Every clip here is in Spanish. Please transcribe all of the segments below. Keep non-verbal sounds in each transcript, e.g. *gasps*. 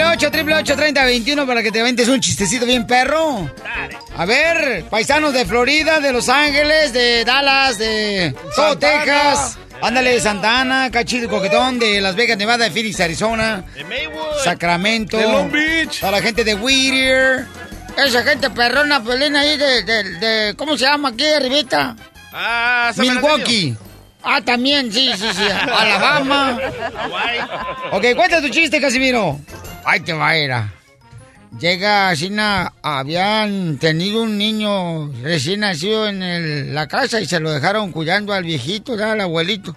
triple 8 triple 8 30 21 para que te ventes un chistecito bien perro. A ver, paisanos de Florida, de Los Ángeles, de Dallas, de todo Texas. Ándale, de Santana, Cachito Coquetón, de Las Vegas, Nevada, de Phoenix, Arizona. De Maywood. Sacramento. De Long Beach. Para la gente de Whittier. Esa gente perrona, pelina ahí de, de, de, ¿Cómo se llama aquí, arribita? Ah, San Milwaukee. Ah, también, sí, sí, sí. *laughs* Alabama. ok, cuenta tu chiste, Casimiro. Ahí te va, era. Llega Sina, habían tenido un niño recién nacido en el- la casa y se lo dejaron cuidando al viejito, al abuelito.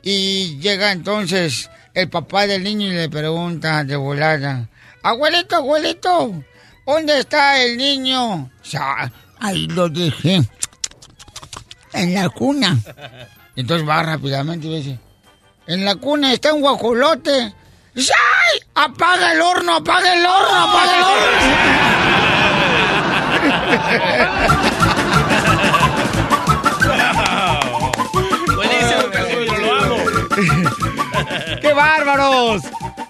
Y llega entonces el papá del niño y le pregunta de volada, abuelito, abuelito, ¿dónde está el niño? "Ya, ahí lo dejé, en la cuna. *laughs* Entonces va rápidamente y dice, en la cuna está un guajolote. ¡Ay! ¡Apaga el horno, apaga el horno, apaga el Buenísimo, Casimiro, lo amo. horno! ¡Qué bárbaros!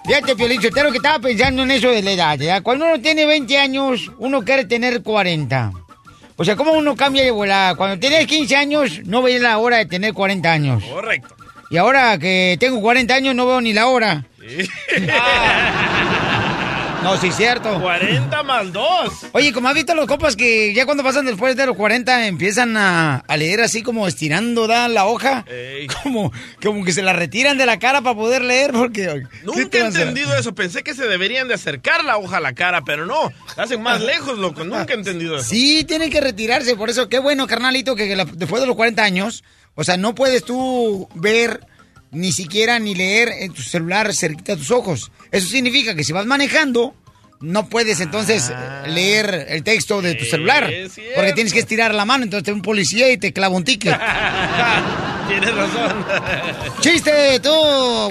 Fíjate, Piolichotero, que estaba pensando en eso de la edad. ¿ya? Cuando uno tiene 20 años, uno quiere tener 40. O sea, ¿cómo uno cambia de volada? Cuando tienes 15 años, no veías la hora de tener 40 años. Correcto. Y ahora que tengo 40 años, no veo ni la hora. *laughs* No, sí, cierto. 40 más 2. Oye, como has visto los copas que ya cuando pasan después de los 40 empiezan a, a leer así como estirando ¿da? la hoja, Ey. como, como que se la retiran de la cara para poder leer porque... ¿qué Nunca he entendido eso. Pensé que se deberían de acercar la hoja a la cara, pero no. La hacen más lejos, loco. Nunca he entendido eso. Sí, tienen que retirarse, por eso qué bueno, carnalito, que la- después de los 40 años, o sea, no puedes tú ver ni siquiera ni leer en tu celular cerquita de tus ojos. Eso significa que si vas manejando, no puedes entonces eh, leer el texto de tu celular, Ah. porque tienes que estirar la mano, entonces te ve un policía y te clava un ticket. *laughs* Tienes razón. *laughs* ¡Chiste, tú,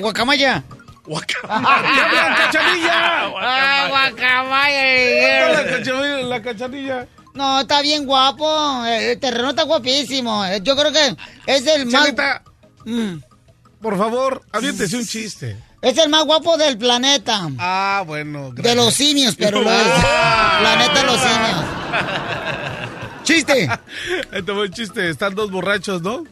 guacamaya! ¡Guacamaya! *laughs* ¡Cachanilla! ¡Ah, guacamaya! La cachanilla, la cachanilla. No, está bien guapo. eh, El terreno está guapísimo. Eh, Yo creo que es el más... Chelita, Mm. Por favor, aviéntese un chiste. Es el más guapo del planeta. Ah, bueno. De los simios, pero. Planeta *laughs* de los simios. ¡Chiste! *laughs* Ahí te voy un chiste. Están dos borrachos, ¿no?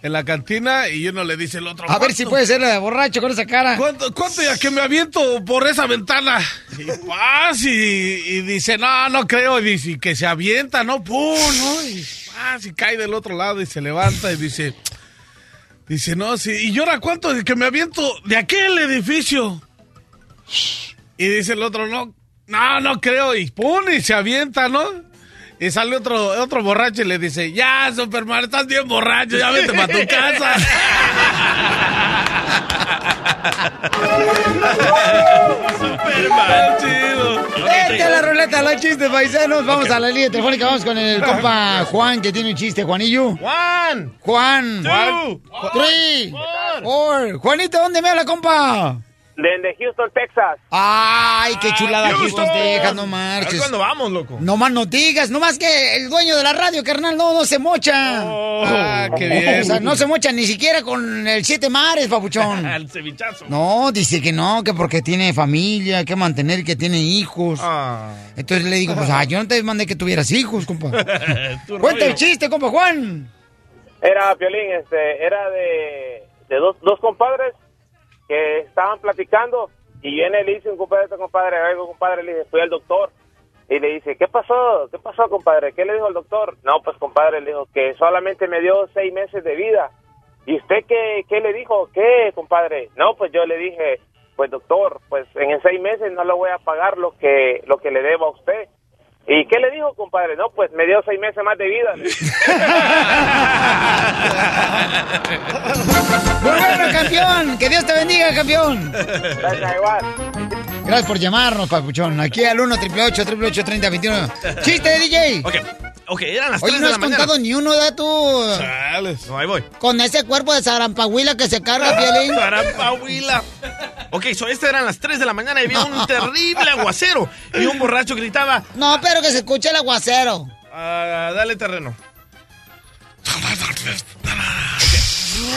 En la cantina y uno le dice al otro. A ver si "¿Cuánto- puede ser la de borracho con esa cara. ¿Cuánto, cuánto ya que me aviento por esa ventana? Y paz, y, y dice, no, no creo. Y dice, que se avienta, ¿no? ¡Pum! ¿no? Y paz, y cae del otro lado y se levanta y dice, dice, no, sí. ¿Y llora cuánto? Que me aviento de aquel edificio. Y dice el otro, no, no, no creo. Y pum, y se avienta, ¿no? Y sale otro, otro borracho y le dice, ya, Superman, estás bien borracho, ya vete para tu casa. *laughs* Superman, chido. Vete a la ruleta, los chistes paisanos. Vamos a la línea telefónica. Vamos con el compa *laughs* Juan, que tiene un chiste. Juanillo. Juan. Juan. Two. Three. Four. Juanito, ¿dónde me habla, compa? Desde Houston, Texas. Ay, qué chulada Houston. Houston, Texas, no marches. cuándo vamos, loco. No más no digas, no más que el dueño de la radio, carnal, no, no se mocha. Ah, qué bien. O sea, no se mocha ni siquiera con el siete mares, papuchón. *laughs* Al cevichazo. No, dice que no, que porque tiene familia, que mantener, que tiene hijos. Ah. Entonces le digo, pues, ah, yo no te mandé que tuvieras hijos, compa. *laughs* Cuenta el chiste, compa Juan. Era, Piolín, este, era de, de dos, dos compadres que estaban platicando y viene y le dice un compadre otro compadre, algo compadre, le dice, fui al doctor. Y le dice, ¿qué pasó? ¿Qué pasó, compadre? ¿Qué le dijo el doctor? No, pues, compadre, le dijo que solamente me dio seis meses de vida. ¿Y usted qué, qué le dijo? ¿Qué, compadre? No, pues yo le dije, pues, doctor, pues en seis meses no le voy a pagar lo que, lo que le debo a usted. ¿Y qué le dijo, compadre? No, pues me dio seis meses más de vida. *laughs* Muy bueno, campeón. Que Dios te bendiga, campeón. Gracias, igual. Gracias por llamarnos, papuchón. Aquí al 1 888 3021 ¡Chiste, DJ! Ok, ok, eran las Oye, 3 no de has la mañana. contado ni uno de tu... Chales. No, ahí voy. Con ese cuerpo de zarampahuila que se carga, Pielín. *laughs* Zarampahuila. Ok, so estas eran las 3 de la mañana y había un terrible aguacero. Y un borracho gritaba, No, pero que se escuche el aguacero. "Ah, dale terreno.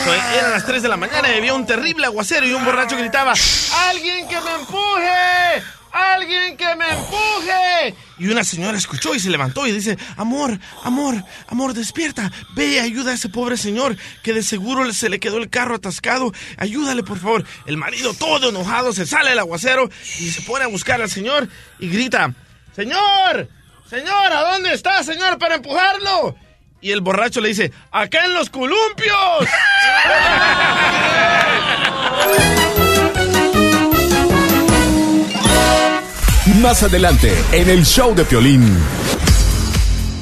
So, eran las 3 de la mañana y había un terrible aguacero y un borracho gritaba, ¡Alguien que me empuje! ¡Alguien que me empuje! Y una señora escuchó y se levantó y dice, amor, amor, amor, despierta, ve y ayuda a ese pobre señor que de seguro se le quedó el carro atascado, ayúdale por favor. El marido todo enojado se sale del aguacero y se pone a buscar al señor y grita, Señor, señor, ¿a dónde está, señor, para empujarlo? Y el borracho le dice, acá en los columpios. *laughs* Más adelante, en el show de Piolín.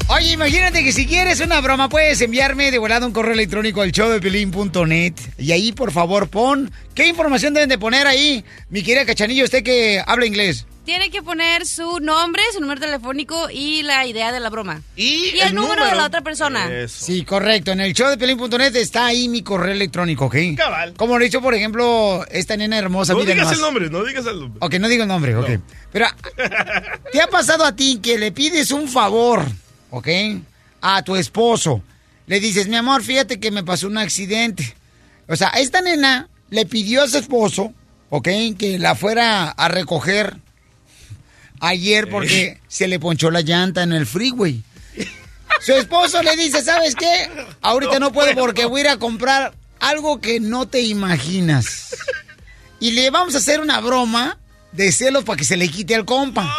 Oye, imagínate que si quieres una broma, puedes enviarme de volada un correo electrónico al showdepelín.net y ahí, por favor, pon qué información deben de poner ahí. Mi querida Cachanillo, usted que habla inglés. Tiene que poner su nombre, su número telefónico y la idea de la broma. Y, el, número, de la otra persona. Eso. Sí, correcto. En el showdepelín.net está ahí mi correo electrónico, ¿ok? Cabal. Como lo he dicho, por ejemplo, esta nena hermosa. No digas nomás. el nombre, no digas el nombre. Ok, no digo el nombre, ok. Pero, *laughs* ¿te ha pasado a ti que le pides un favor, ok? A tu esposo. Le dices, mi amor, fíjate que me pasó un accidente. O sea, esta nena le pidió a su esposo, ok, que la fuera a recoger ayer porque se le ponchó la llanta en el freeway. Su esposo le dice, ¿sabes qué? Ahorita no, puedo porque voy a ir a comprar algo que no te imaginas. Y le vamos a hacer una broma de celos para que se le quite al compa.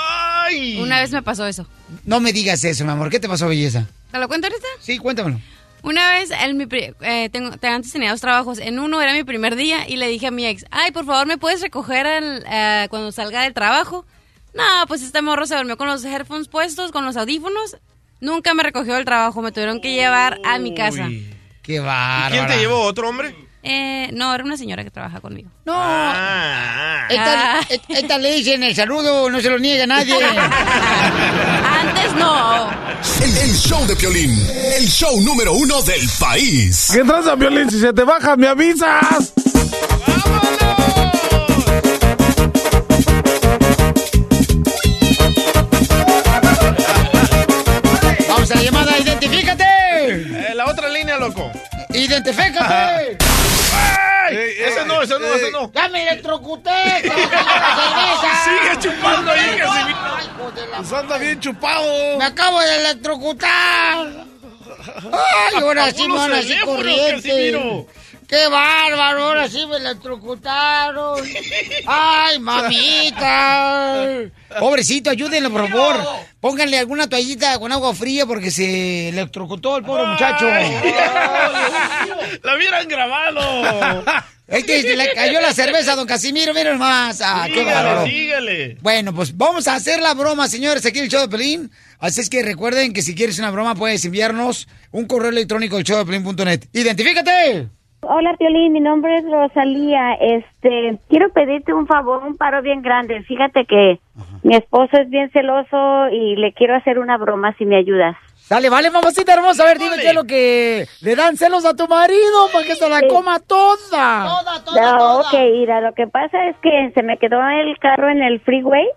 ¡Ay! Una vez me pasó eso. No me digas eso, mi amor. ¿Qué te pasó, belleza? ¿Te lo cuento ahorita? Sí, cuéntamelo. Una vez, en mi eh, tengo, te- antes tenía dos trabajos. En uno era mi primer día y le dije a mi ex, ay, por favor, ¿me puedes recoger al- eh, cuando salga del trabajo? No, pues este morro se durmió con los headphones puestos, con los audífonos. Nunca me recogió del trabajo, me tuvieron que llevar a mi casa. Uy. Qué ¿Y bárbara. quién te llevó? ¿Otro hombre? Eh, no, era una señora que trabaja conmigo. No. Ah, Esta, Ah. et- esta le dicen el saludo, no se lo niega a nadie. *laughs* Antes no. El, el show de Piolín, el show número uno del país. ¿Qué tranza, Violín? Si se te baja, me avisas. Loco. Identifícate. *laughs* ¡Ey! ese no, ese no, ese no. Ya me electrocuté. *laughs* Sigue chupando ahí, Casimiro. Pues anda bien chupado. Me acabo de electrocutar. Ay, ahora sí así teléfonos, corriente. Casimiro. Qué bárbaro, ahora sí me electrocutaron. Ay, mamita. Pobrecito, ayúdenlo, por favor. Pónganle alguna toallita con agua fría porque se electrocutó el pobre muchacho. La hubieran grabado. Es que le cayó la cerveza a don Casimiro, miren más. Ah, qué bárbaro. Sígale, sígale. Bueno, pues vamos a hacer la broma, señores, aquí en el show de Pelín. Así es que recuerden que si quieres una broma puedes enviarnos un correo electrónico al showdepelín.net. ¡Identifícate! Hola, Piolín, mi nombre es Rosalía. Este, quiero pedirte un favor, un paro bien grande. Fíjate que mi esposo es bien celoso y le quiero hacer una broma si me ayudas. Dale, vale, mamacita hermosa. A ver, dime qué es lo que le dan celos a tu marido para que se la coma toda. Toda, No, ok, mira, lo que pasa es que se me quedó el carro en el freeway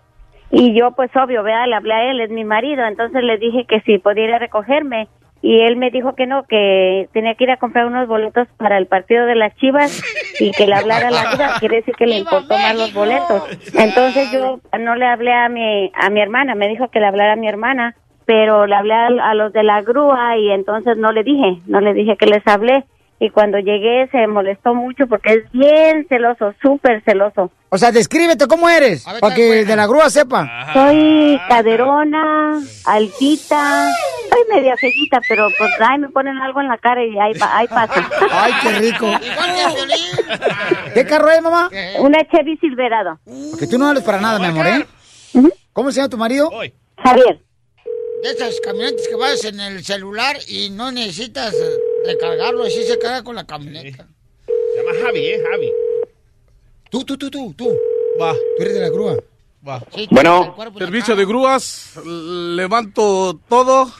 y yo, pues obvio, vea, le hablé a él, es mi marido, entonces le dije que si podía ir a recogerme y él me dijo que no, que tenía que ir a comprar unos boletos para el partido de las Chivas y que le hablara a la vida, quiere decir que le *laughs* importó más los boletos. Entonces yo no le hablé a mi, a mi hermana, me dijo que le hablara a mi hermana, pero le hablé a, a los de la grúa y entonces no le dije, no le dije que les hablé. Y cuando llegué se molestó mucho porque es bien celoso, súper celoso. O sea, descríbete cómo eres, para que de la grúa sepa. Soy caderona, altita, soy media feillita, pero pues ahí me ponen algo en la cara y ahí, pa- ahí pasa. *laughs* Ay, qué rico. *laughs* ¿Qué carro es, mamá? Una Chevy Silverado. Porque tú no hables para nada, mi amor, ¿eh? ¿Cómo se llama tu marido? Javier. De esas camionetas que vas en el celular y no necesitas eh, recargarlo, así se carga con la camioneta. Se llama Javi, ¿eh? Javi. Tú, tú, tú, tú, tú. Va. Tú eres de la grúa. Va. Sí, Bueno. Servicio de grúas, levanto todo.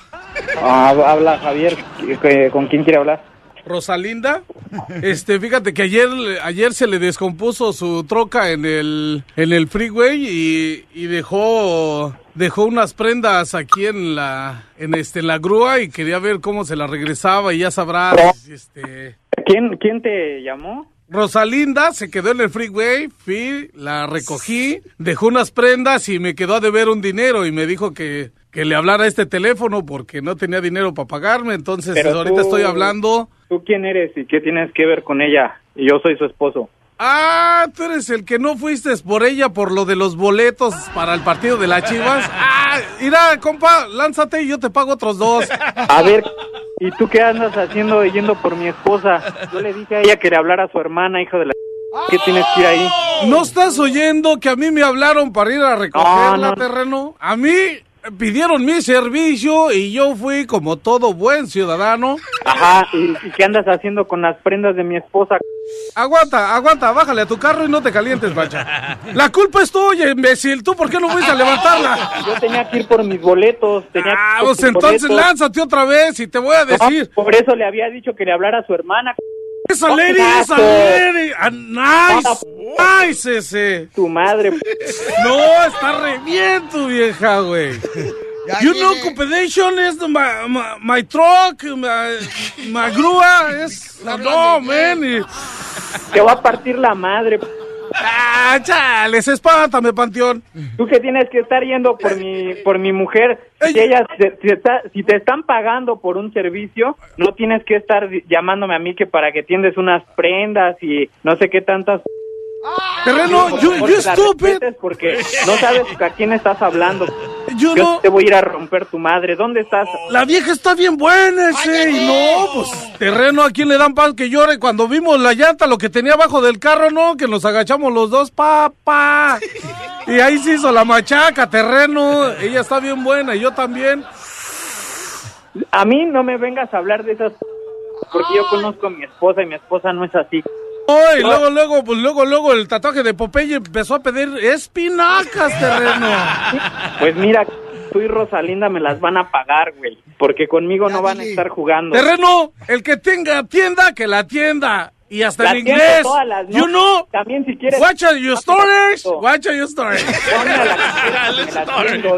Ah, habla Javier, ¿qué- ¿con quién quiere hablar? Rosalinda, este, fíjate que ayer, ayer se le descompuso su troca en el, en el freeway y, y dejó, dejó unas prendas aquí en la, en este, en la grúa y quería ver cómo se la regresaba y ya sabrás, este, ¿Quién, quién te llamó? Rosalinda se quedó en el freeway, fui, la recogí, dejó unas prendas y me quedó a deber un dinero y me dijo que, que le hablara a este teléfono porque no tenía dinero para pagarme, entonces Pero ahorita tú- estoy hablando. ¿Tú quién eres y qué tienes que ver con ella? Y yo soy su esposo. Ah, tú eres el que no fuiste por ella por lo de los boletos para el partido de las Chivas. *laughs* Ah, mira, compa, lánzate y yo te pago otros dos. A ver, ¿y tú qué andas haciendo yendo por mi esposa? Yo le dije a ella que le hablara a su hermana, hijo de la... ¿Qué tienes que ir ahí? ¿No estás oyendo que a mí me hablaron para ir a recogerla, No, no. terreno? A mí pidieron mi servicio y yo fui como todo buen ciudadano. Ajá, ¿y, y qué andas haciendo con las prendas de mi esposa? Aguanta, aguanta, bájale a tu carro y no te calientes, bacha. *laughs* La culpa es tuya, imbécil. ¿Tú por qué no fuiste a levantarla? Yo tenía que ir por mis boletos. Tenía que Ah, pues entonces boletos. lánzate otra vez y te voy a No, decir. por eso le había dicho que le hablara a su hermana. Esa lady, esa lady. Ah, nice, nice ese. Tu madre. No, está re bien tu vieja, güey. *laughs* Ya You know, competition is the- my, my, my truck, my, my grúa es... No, man. Te va a partir la madre. Ah, chales, espántame, panteón. Tú que tienes que estar yendo por mi por mi mujer. Si Ey. ella se- si, está- si te están pagando por un servicio, no tienes que estar llamándome a mí que para que tiendes unas prendas y no sé qué tantas. Terreno, la stupid. respetes Porque no sabes a quién estás hablando. Yo Yo no... te voy a ir a romper tu madre. ¿Dónde estás? La vieja está bien buena ese. Y no, pues, terreno, ¿a quién le dan pan que llore? Cuando vimos la llanta, lo que tenía abajo del carro, ¿no? Que nos agachamos los dos, papá. Y ahí se hizo la machaca, terreno. Ella está bien buena y yo también. A mí no me vengas a hablar de esas. Porque yo conozco a mi esposa y mi esposa no es así. Oh, y luego, luego, pues luego, luego el tatuaje de Popeye empezó a pedir espinacas, terreno. Pues mira, tú y Rosalinda me las van a pagar, güey. Porque conmigo no van a estar jugando. Terreno, el que tenga tienda, que la tienda. Y hasta La en inglés. todas las You know, También si quieres. watch out your storage. Watch out your *laughs* *laughs* storage.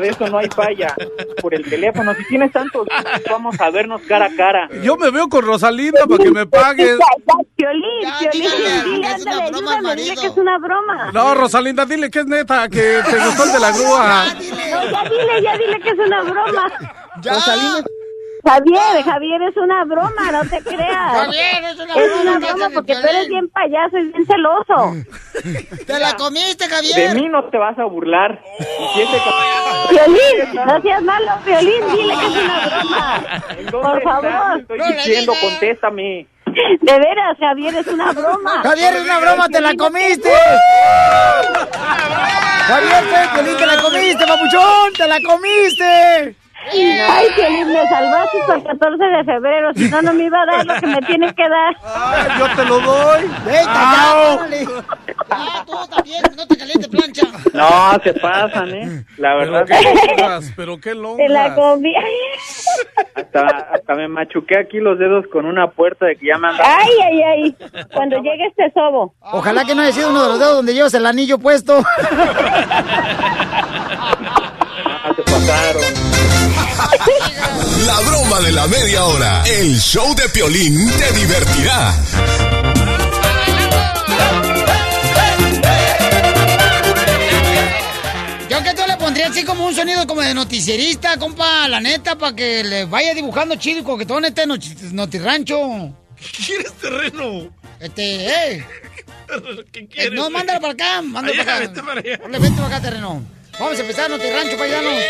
De eso no hay falla. Por el teléfono, si tienes tantos, vamos a vernos cara a cara. Yo me veo con Rosalinda para que me pagues. Dile, que es una broma dile que es una broma. No, Rosalinda, dile que es neta, que te gustó el de la grúa. No, ya dile, ya dile que es una broma. Ya. Javier, Javier, es una broma, no te creas. Javier, es una Es broma una que broma porque tú eres bien payaso y bien celoso. Te la comiste, De Javier. mí no te vas a burlar. Ca- Piolín, no seas malo, Piolín, dile que es una broma. ¿En Por favor. Estoy diciendo, contéstame. De veras, Javier, es una broma. Javier, es una broma, te la comiste. Javier, te, Piolín, te la comiste, papuchón, te la comiste. Ay, Piolín, me salvaste hasta el 14 de febrero, si no, no me iba a dar lo que me tienen que dar. Ay, yo te lo doy. Vete, ya, órale. Ya, tú también, no te calientes plancha. No, se pasan, ¿eh? La Pero verdad, qué longas, pero qué Te la longas. comí. hasta, hasta me machuqué aquí los dedos con una puerta de que ya me andan. Ay, ay, ay. Cuando llegue este sobo. Ojalá que no haya sido uno de los dedos donde llevas el anillo puesto. *laughs* Se pasaron. La broma de la media hora. El show de Piolín te divertirá. Yo que tú le pondría así como un sonido como de noticierista, compa, la neta, para que le vaya dibujando chido y coquetón este noti- notirrancho. ¿Quieres terreno? Este, eh. *laughs* ¿Qué eh, quieres? no, mándalo para acá, mándalo Allá, para acá. vete para allá. Órale, vente para acá, terreno. Vamos a empezar notirrancho, paisanos.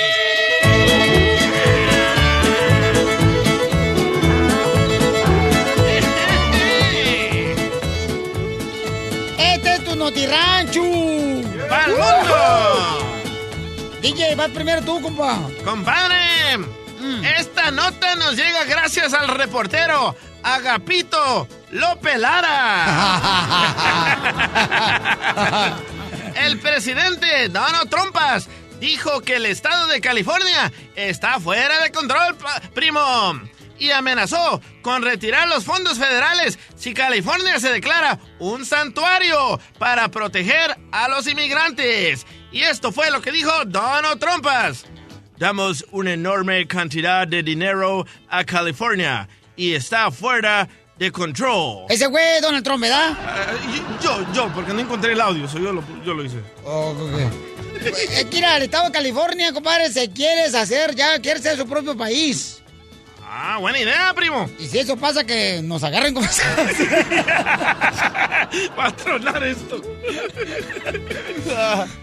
Este es tu notirrancho. ¡Pa'l mundo! DJ, vas primero tú, compa. Compadre, esta nota nos llega gracias al reportero Agapito López Lara. *laughs* *laughs* El presidente Donald Trumpas dijo que el estado de California está fuera de control, primo. Y amenazó con retirar los fondos federales si California se declara un santuario para proteger a los inmigrantes. Y esto fue lo que dijo Donald Trumpas. Damos una enorme cantidad de dinero a California y está fuera de control. Ese güey Donald Trump, ¿verdad? Eh, yo, yo, porque no encontré el audio, so yo, lo, yo lo hice. Es que mira, el estado de California, compadre, se quiere hacer ya, quiere ser su propio país. Ah, buena idea, primo. Y si eso pasa, que nos agarren como... *laughs* Va a tronar esto. *laughs*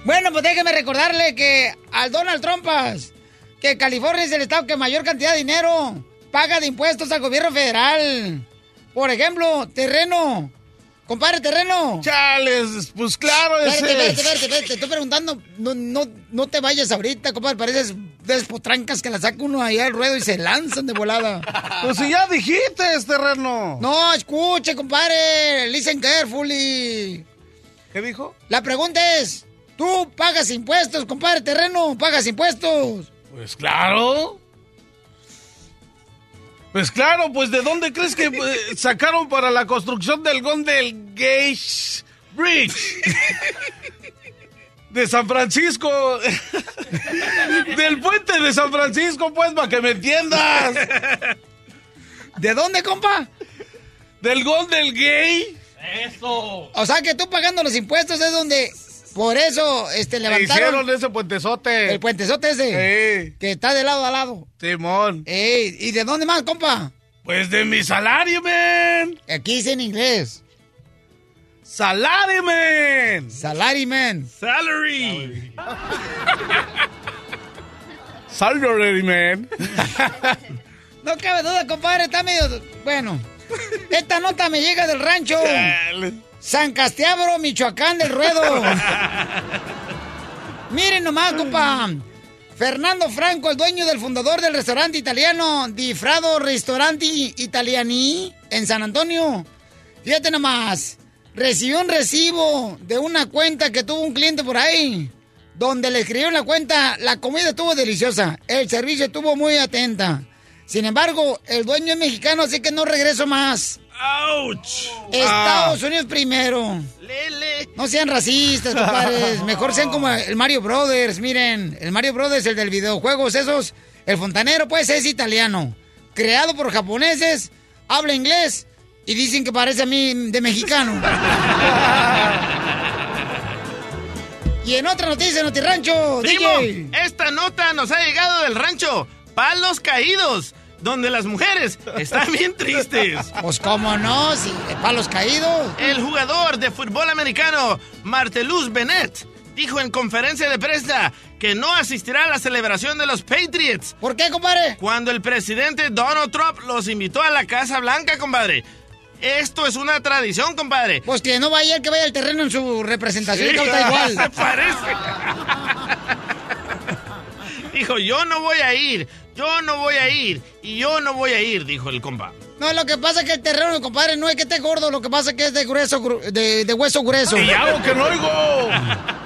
Bueno, pues déjeme recordarle que al Donald Trumpas, que California es el estado que mayor cantidad de dinero paga de impuestos al gobierno federal. Por ejemplo, terreno. Compadre, terreno. Chales, pues claro, Espérate, ese espérate, es. espérate, espérate, te estoy preguntando, no, no, no te vayas ahorita, compadre, pareces de esas potrancas que la saca uno ahí al ruedo y se lanzan de volada. Pues si ya dijiste, terreno. No, escuche, compadre, listen carefully. ¿Qué dijo? La pregunta es, ¿tú pagas impuestos, compadre, terreno? ¿Pagas impuestos? Pues claro. Pues claro, pues ¿de dónde crees que eh, sacaron para la construcción del Golden Gate Bridge? *laughs* De San Francisco. *laughs* Del puente de San Francisco, pues, para que me entiendas. ¿De dónde, compa? Del Golden Gate. Eso. O sea que tú pagando los impuestos es donde, por eso, este, levantaron... Hicieron ese puentezote. El puentezote ese. Que está de lado a lado. Simón. Ey, ¿y de dónde más, compa? Pues de mi salario, man. Aquí dice en inglés. Salary, man. Salary, man. Salary. *laughs* Salary, man. *laughs* No cabe duda, compadre, está medio... Bueno, esta nota me llega del rancho. San Castiabro, Michoacán del Ruedo. *laughs* Miren nomás, compa. Fernando Franco, el dueño del fundador del restaurante italiano Di Frado Ristoranti Italiani en San Antonio. Fíjate nomás, recibió un recibo de una cuenta que tuvo un cliente por ahí, donde le escribió en la cuenta, la comida estuvo deliciosa, el servicio estuvo muy atenta. Sin embargo, el dueño es mexicano, así que no regreso más. ¡Auch! Estados Unidos primero. Lele. No sean racistas, compadres. Mejor sean como el Mario Brothers. Miren, el Mario Brothers, el del videojuegos, esos. El fontanero, pues, es italiano. Creado por japoneses, habla inglés y dicen que parece a mí de mexicano. *laughs* y en otra noticia, Notirrancho, Primo, DJ. esta nota nos ha llegado del rancho Palos Caídos, donde las mujeres están bien tristes. Pues cómo no, si palos caídos. El jugador de fútbol americano Marteluz Bennett dijo en conferencia de prensa que no asistirá a la celebración de los Patriots. ¿Por qué, compadre? Cuando el presidente Donald Trump los invitó a la Casa Blanca, compadre. Esto es una tradición, compadre. Pues que no vaya el que vaya al terreno en su representación, Sí, está igual. *laughs* Se parece. dijo, yo no voy a ir, yo no voy a ir, y yo no voy a ir, dijo el compa. No, lo que pasa es que el terreno, compadre, no es que esté gordo, lo que pasa es que es de grueso, gru- de, de hueso grueso. Y hago que no oigo. *laughs*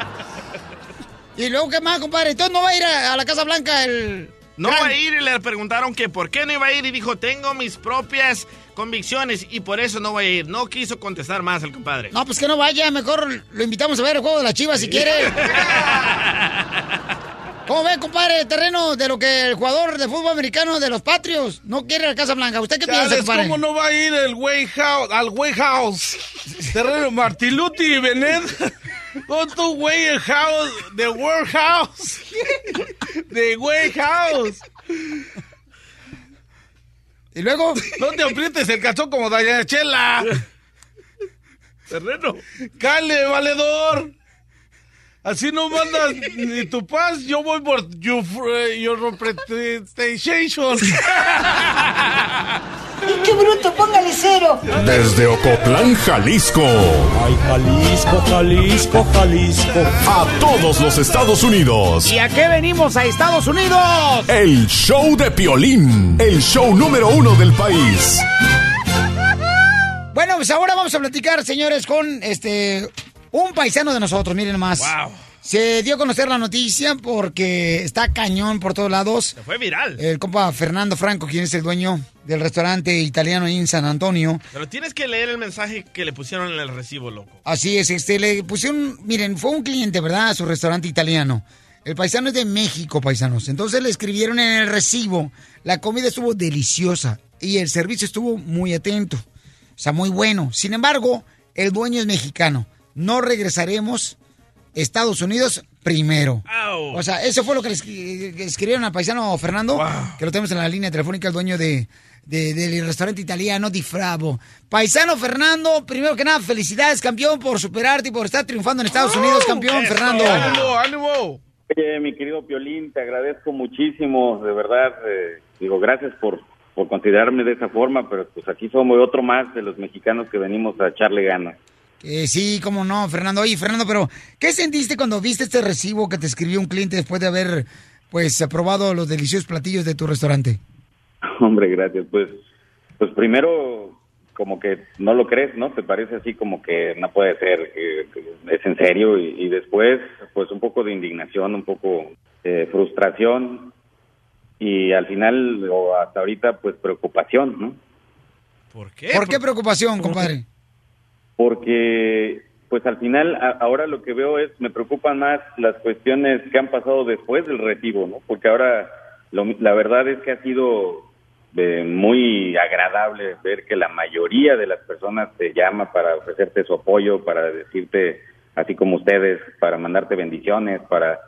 Y luego, ¿qué más, compadre? Entonces no va a ir a, a la Casa Blanca el... No va a ir y le preguntaron que por qué no iba a ir y dijo, tengo mis propias convicciones y por eso no voy a ir. No quiso contestar más el compadre. No, pues que no vaya, mejor lo invitamos a ver el juego de la chivas si quiere. *laughs* ¿Cómo ve, compadre, el terreno de lo que el jugador de fútbol americano de los Patrios no quiere ir a la Casa Blanca? ¿Usted qué piensa, compadre? ¿Cómo no va a ir el Way House, al Way House? Terreno Martiluti y Benet. Con tu Way House, The World House. The Way House. ¿Y luego? No te aprietes el cachón como Dayana Chela. Terreno. Cale, valedor. Así no mandas ni tu paz, yo voy por your, your representation. ¡Qué bruto! ¡Póngale cero! Desde Ocotlán, Jalisco. Ay, Jalisco, Jalisco, Jalisco. A todos los Estados Unidos. ¿Y a qué venimos a Estados Unidos? El show de Piolín. El show número uno del país. pues ahora vamos a platicar, señores, con este un paisano de nosotros, miren más. Se dio a conocer la noticia porque está cañón por todos lados. Se fue viral. El compa Fernando Franco, quien es el dueño del restaurante italiano ahí en San Antonio. Pero tienes que leer el mensaje que le pusieron en el recibo, loco. Así es, este, le pusieron, miren, fue un cliente, ¿verdad? A su restaurante italiano. El paisano es de México, paisanos. Entonces le escribieron en el recibo, la comida estuvo deliciosa y el servicio estuvo muy atento. O sea, muy bueno. Sin embargo, el dueño es mexicano. No regresaremos Estados Unidos primero. O sea, eso fue lo que le escri- que escribieron al paisano Fernando, que lo tenemos en la línea telefónica, el dueño de, de- del restaurante italiano Di Fravo. Paisano Fernando, primero que nada, felicidades, campeón, por superarte y por estar triunfando en Estados Unidos, campeón, Fernando. ¡Ánimo, ánimo! Oye, mi querido Piolín, te agradezco muchísimo, de verdad. eh, digo, gracias por, por considerarme de esa forma, pero pues aquí somos otro más de los mexicanos que venimos a echarle ganas. Eh, sí, cómo no, Fernando. Oye, Fernando, pero ¿qué sentiste cuando viste este recibo que te escribió un cliente después de haber, pues, aprobado los deliciosos platillos de tu restaurante? *laughs* Hombre, gracias. Pues, pues primero, como que no lo crees, ¿no? Te parece así como que no puede ser, que, que es en serio. Y, y después, pues un poco de indignación, un poco de frustración. Y al final, o hasta ahorita, pues preocupación, ¿no? ¿Por qué? ¿Por qué preocupación, compadre? Porque pues al final a- ahora lo que veo es me preocupan más las cuestiones que han pasado después del recibo, ¿no? Porque ahora lo- la verdad es que ha sido eh, muy agradable ver que la mayoría de las personas te llama para ofrecerte su apoyo, para decirte así como ustedes, para mandarte bendiciones, para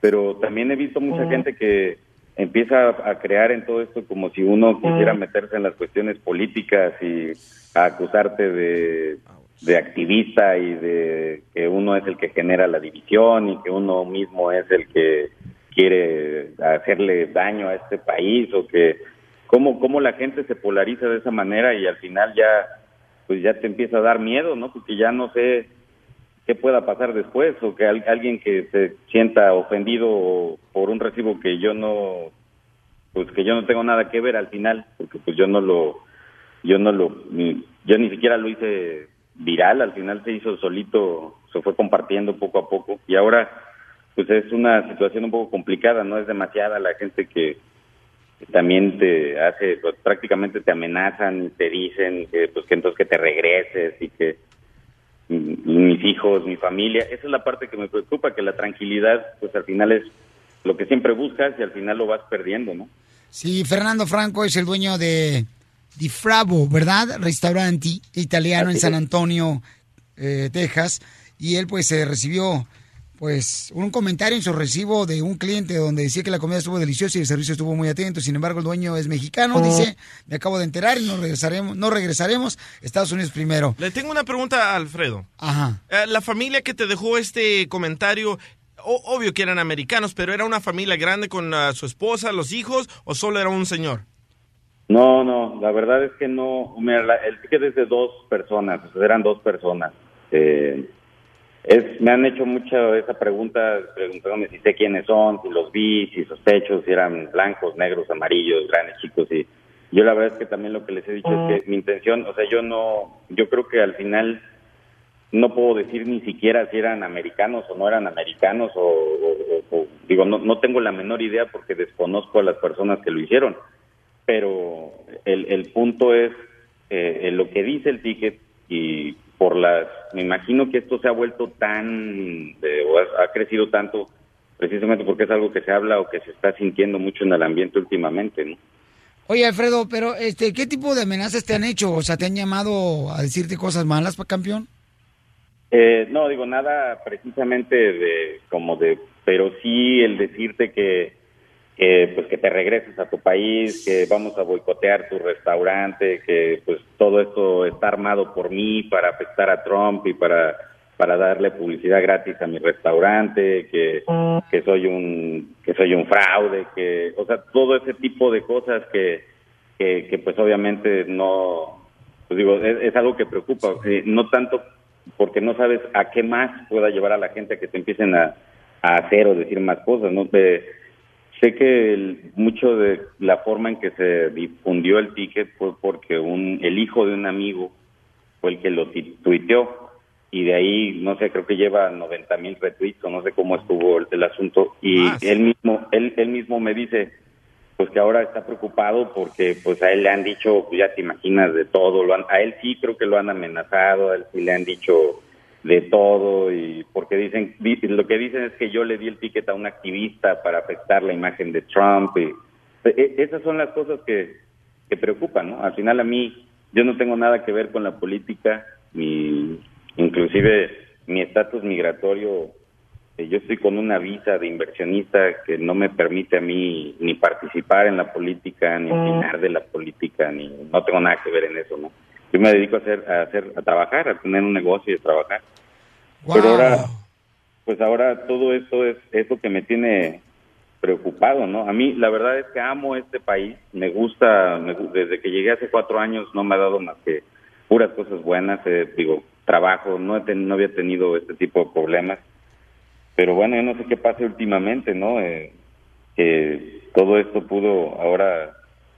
pero también he visto mucha gente que empieza a, a crear en todo esto como si uno quisiera meterse en las cuestiones políticas y a acusarte de, de activista y de que uno es el que genera la división y que uno mismo es el que quiere hacerle daño a este país o que cómo, cómo la gente se polariza de esa manera y al final ya pues ya te empieza a dar miedo, ¿no? Porque ya no sé qué pueda pasar después o que al- alguien que se sienta ofendido por un recibo que yo no pues que yo no tengo nada que ver al final porque pues yo no lo yo no lo yo ni siquiera lo hice viral al final se hizo solito se fue compartiendo poco a poco y ahora pues es una situación un poco complicada no es demasiada la gente que también te hace pues, prácticamente te amenazan te dicen que pues que entonces que te regreses y que mm, mis hijos, mi familia, esa es la parte que me preocupa, que la tranquilidad, pues al final es lo que siempre buscas y al final lo vas perdiendo, ¿no? Sí, Fernando Franco es el dueño de Di Fravo, ¿verdad? Restaurante italiano en San. Antonio, eh, Texas. Y él pues eh, recibió pues un comentario en su recibo de un cliente donde decía que la comida estuvo deliciosa y el servicio estuvo muy atento. Sin embargo, el dueño es mexicano, dice, me acabo de enterar y no regresaremos, no regresaremos, Estados Unidos primero. Le tengo una pregunta a Alfredo. Ajá. Eh, la familia que te dejó este comentario, o- obvio que eran americanos, pero era una familia grande con ah, su esposa, los hijos, o solo era un señor. No, no, la verdad es que no, mira, la- el ticket es de dos personas, o sea, eran dos personas. Eh, es, me han hecho mucha esa pregunta, preguntándome si sé quiénes son, si los vi, si sospecho, si eran blancos, negros, amarillos, grandes, chicos, y yo la verdad es que también lo que les he dicho es que mi intención, o sea, yo no, yo creo que al final no puedo decir ni siquiera si eran americanos o no eran americanos o, o- o- o- digo no no tengo la menor idea porque desconozco a las personas que lo hicieron pero el, el punto es eh, lo que dice el ticket y por las me imagino que esto se ha vuelto tan eh, o ha, ha crecido tanto precisamente porque es algo que se habla o que se está sintiendo mucho en el ambiente últimamente ¿no? Oye, Alfredo, pero este, ¿qué tipo de amenazas te han hecho? O sea, ¿te han llamado a decirte cosas malas, pa- campeón? Eh, no, digo nada precisamente de como de, pero sí el decirte que, que, pues que te regreses a tu país, que vamos a boicotear tu restaurante, que pues todo esto está armado por mí para afectar a Trump y para para darle publicidad gratis a mi restaurante, que, que soy un que soy un fraude, que o sea todo ese tipo de cosas que que, que, pues obviamente no pues digo es, es algo que preocupa, eh, no tanto porque no sabes a qué más pueda llevar a la gente a que te empiecen a, a hacer o decir más cosas, ¿no? Te- sé que el- mucho de la forma en que se difundió el ticket fue porque un el hijo de un amigo fue el que lo tuiteó. Y de ahí, no sé, creo que lleva 90 mil retweets o no sé cómo estuvo el, el asunto. Y Más. él mismo, él, él mismo me dice pues que ahora está preocupado porque pues a él le han dicho, pues, ya te imaginas de todo, lo han- a él sí creo que lo han amenazado, a él sí le han dicho de todo y porque dicen di- lo que dicen es que yo le di el ticket a un activista para afectar la imagen de Trump y e- esas son las cosas que, que preocupan, ¿no? Al final a mí yo no tengo nada que ver con la política ni inclusive mi estatus migratorio eh, yo estoy con una visa de inversionista que no me permite a mí ni participar en la política, ni opinar de la política, ni no tengo nada que ver en eso, ¿no? Yo me dedico a hacer, a hacer, a trabajar, a tener un negocio y a trabajar. Pero ahora, pues ahora todo esto es, es lo que me tiene preocupado, ¿no? A mí la verdad es que amo este país, me gusta, me desde que llegué hace cuatro años no me ha dado más que puras cosas buenas, eh, digo, trabajo, no, he ten- no había tenido este tipo de problemas pero bueno, yo no sé qué pase últimamente, ¿no? Eh, que todo esto pudo ahora,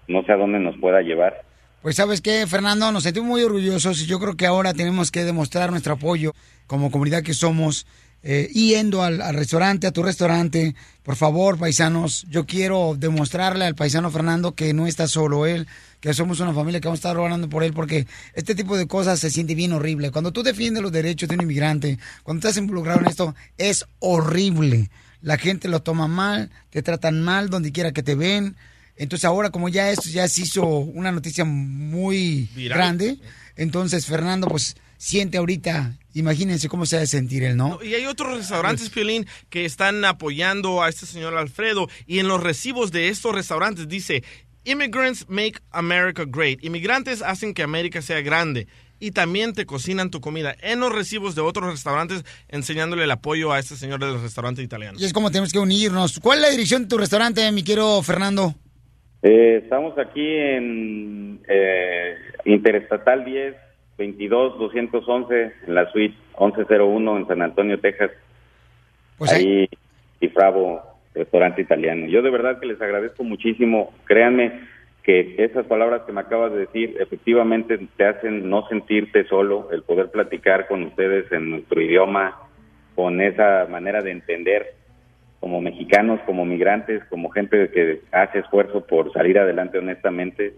no sé a dónde nos pueda llevar. Pues sabes qué, Fernando, nos sentimos muy orgullosos y yo creo que ahora tenemos que demostrar nuestro apoyo como comunidad que somos, eh, yendo al, restaurante, a tu restaurante. Por favor, paisanos, yo quiero demostrarle al paisano Fernando que no está solo él, que somos una familia que vamos a estar orando por él, porque este tipo de cosas se siente bien horrible. Cuando tú defiendes los derechos de un inmigrante, cuando estás involucrado en esto, es horrible. La gente lo toma mal, te tratan mal donde quiera que te ven. Entonces ahora como ya esto ya se hizo una noticia muy Viral. grande, entonces Fernando pues siente ahorita, imagínense cómo se ha de sentir él, ¿no? Y hay otros restaurantes, Piolín, que están apoyando a este señor Alfredo. Y en los recibos de estos restaurantes dice, Immigrants make America great. Inmigrantes hacen que América sea grande. Y también te cocinan tu comida. En los recibos de otros restaurantes enseñándole el apoyo a este señor del restaurante italiano. Y es como tenemos que unirnos. ¿Cuál es la dirección de tu restaurante, mi quiero Fernando? Eh, estamos aquí en eh, Interestatal 10, 22, 211, en la suite 1101 en San Antonio, Texas. Pues ahí, y Bravo, restaurante italiano. Yo de verdad que les agradezco muchísimo. Créanme que esas palabras que me acabas de decir efectivamente te hacen no sentirte solo, el poder platicar con ustedes en nuestro idioma, con esa manera de entender como mexicanos, como migrantes, como gente que hace esfuerzo por salir adelante honestamente.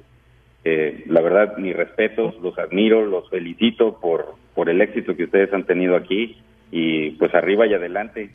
Eh, la verdad, mis respetos, los admiro, los felicito por, por el éxito que ustedes han tenido aquí y pues arriba y adelante.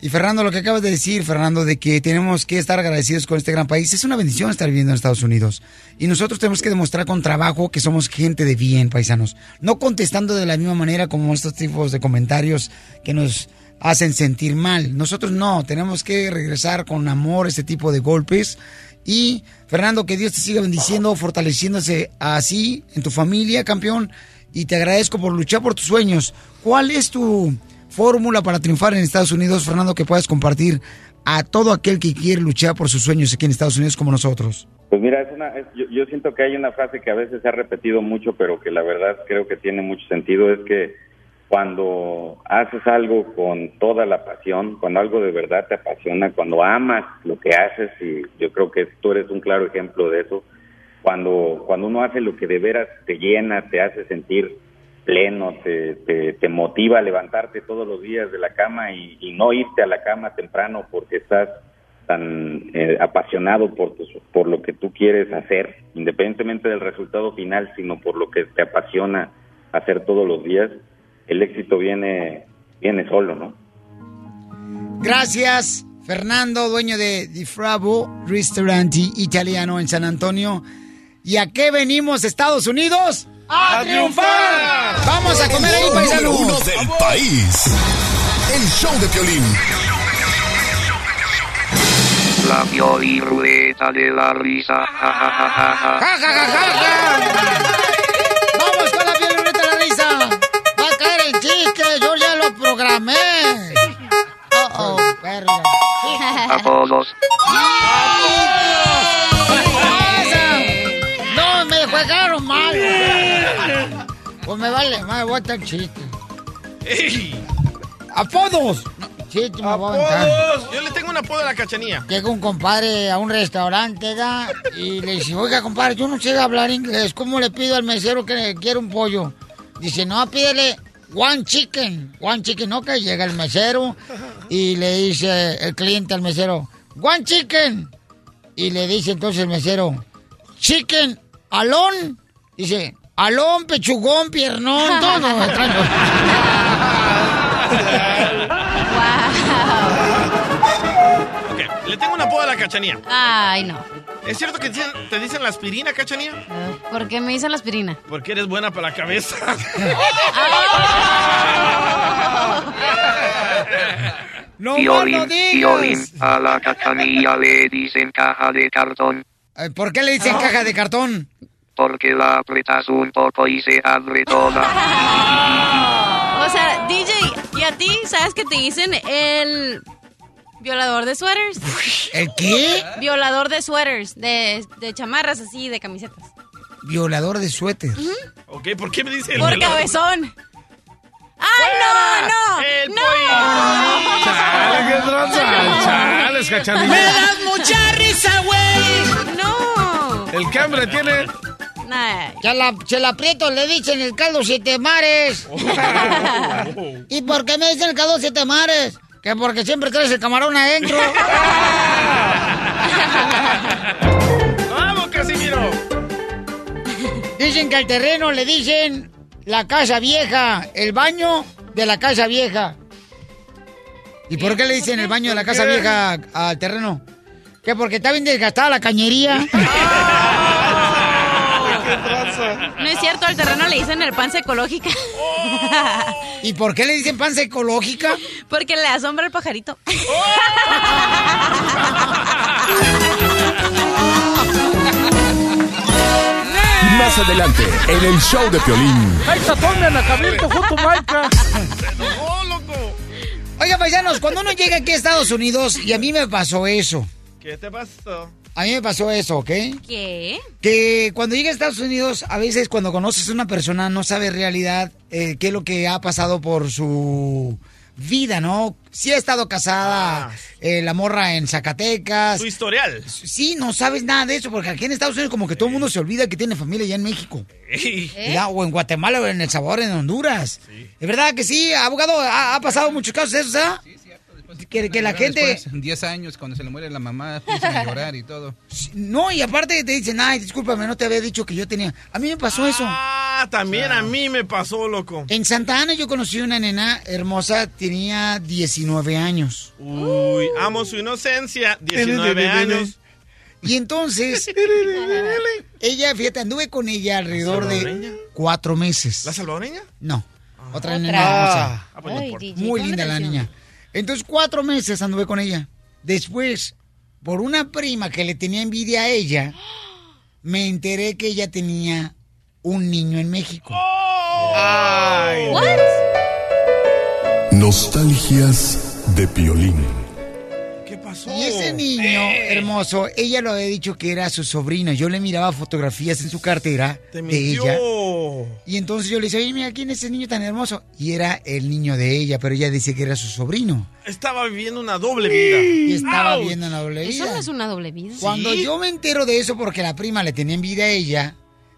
Y Fernando, lo que acabas de decir, Fernando, de que tenemos que estar agradecidos con este gran país, es una bendición estar viviendo en Estados Unidos. Y nosotros tenemos que demostrar con trabajo que somos gente de bien, paisanos. No contestando de la misma manera como estos tipos de comentarios que nos hacen sentir mal. Nosotros no, tenemos que regresar con amor este tipo de golpes. Y Fernando, que Dios te siga bendiciendo, fortaleciéndose así en tu familia, campeón. Y te agradezco por luchar por tus sueños. ¿Cuál es tu fórmula para triunfar en Estados Unidos, Fernando, que puedas compartir a todo aquel que quiere luchar por sus sueños aquí en Estados Unidos como nosotros? Pues mira, es una, es- yo, yo siento que hay una frase que a veces se ha repetido mucho, pero que la verdad creo que tiene mucho sentido, es que cuando haces algo con toda la pasión, cuando algo de verdad te apasiona, cuando amas lo que haces, y yo creo que tú eres un claro ejemplo de eso, cuando, cuando uno hace lo que de veras te llena, te hace sentir pleno, te, te, te motiva a levantarte todos los días de la cama y, no irte a la cama temprano porque estás tan eh, apasionado por, tus- por lo que tú quieres hacer, independientemente del resultado final, sino por lo que te apasiona hacer todos los días, el éxito viene, viene solo, ¿no? Gracias, Fernando, dueño de Di Fravo Restaurante Italiano en San Antonio. ¿Y a qué venimos, Estados Unidos? ¡A, triunfar! ¡Vamos a comer ahí, paisanos! uno del país. El show de Piolín. La Pioli Rueda de la Risa. Ja, ja, ja, ja, ja. Programé! ¡Oh, oh, perra! Apodos. ¡No, me jugaron mal! Pues me vale, me voy a estar chiste. ¡Apodos! Me a. ¡Apodos! Yo le tengo un apodo a la cachanía. Llega un compadre a un restaurante, ¿da? Y le dice, oiga, compadre, yo no sé hablar inglés. ¿Cómo le pido al mesero que quiera un pollo? Dice, no, pídele one chicken. One chicken, no, que llega el mesero y le dice el cliente al mesero, one chicken. Y le dice entonces el mesero, chicken, alón. Dice, alón, pechugón, piernón, todo. *laughs* tengo una poda a la cachanía. Ay, no. ¿Es cierto que dicen- te dicen la aspirina, cachanía? ¿Por qué me dicen la aspirina? Porque eres buena para la cabeza. *laughs* No, Piolín, Piolín, a la cachanilla le dicen caja de cartón, ¿Por qué le dicen caja de cartón? porque la apretas un poco y se abre toda. *laughs* O sea, DJ, ¿y a ti sabes que te dicen el violador de suéteres? *laughs* ¿El qué? Violador de suéteres, de, de chamarras así, de camisetas. Violador de suéter. ok, ¿por qué me dice el Por violador? cabezón. ¡Ay, no, no! ¡No! Chale, qué tranza. Chales, cachanilla. ¡Me das mucha risa, güey! ¡No! El que hambre tiene. Nah. Chela, Chela Prieto le dicen el caldo siete mares. *laughs* ¿Y por qué me dicen el caldo siete mares? Que porque siempre traes el camarón adentro. *laughs* ¡Vamos, Casimiro! Dicen que al terreno le dicen la casa vieja, el baño de la casa vieja. ¿Y por qué le dicen el baño de la casa vieja al terreno? Que porque está bien desgastada la cañería. *laughs* *laughs* No es cierto, al terreno le dicen el panza ecológica. ¿Y por qué le dicen panza ecológica? Porque le asombra el pajarito. *laughs* Más adelante, en el show de Piolín. ¡Ay, tapón de anacamiento junto Maica! Oiga, paisanos, cuando uno llega aquí a Estados Unidos, y a mí me pasó eso. ¿Qué te pasó? A mí me pasó eso, ¿ok? ¿Qué? Que cuando llega a Estados Unidos, a veces cuando conoces a una persona no sabe en realidad eh, qué es lo que ha pasado por su vida, ¿no? Si ha estado casada eh, la morra en Zacatecas. Su historial. Sí, no sabes nada de eso, porque aquí en Estados Unidos como que todo el mundo se olvida que tiene familia allá en México. ¿Verdad? O en Guatemala o en El Salvador, en Honduras. Es verdad que sí, abogado, ha, ha pasado muchos casos de esos, ¿ah? Que, que la gente... Después, 10 años, cuando se le muere la mamá, empiezan a llorar y todo. No, y aparte te dicen, ay, discúlpame, no te había dicho que yo tenía... A mí me pasó eso. Ah, también a mí me pasó, loco. En Santa Ana yo conocí una nena hermosa, tenía 19 años. Uy, amo su inocencia. *laughs* 19 años. Y entonces, *laughs* ella, fíjate, anduve con ella alrededor de cuatro meses. ¿La salvadoreña? No, otra Otra. nena hermosa. Ah, pues no Ay, importa. DJ, Muy linda la niña. Entonces, cuatro meses anduve con ella. Después, por una prima que le tenía envidia a ella, me enteré que ella tenía un niño en México. Ay. Nostalgias de Piolín. Y ese niño hermoso, ella lo había dicho que era su sobrino. Yo le miraba fotografías en su cartera Te de mintió. ella. Y entonces yo le decía, oye, mira, ¿quién es ese niño tan hermoso? Y era el niño de ella, pero ella decía que era su sobrino. Estaba viviendo una doble vida. Y estaba Ouch. viendo una doble Eso vida. no es una doble vida. Cuando yo me entero de eso porque la prima le tenía envidia a ella,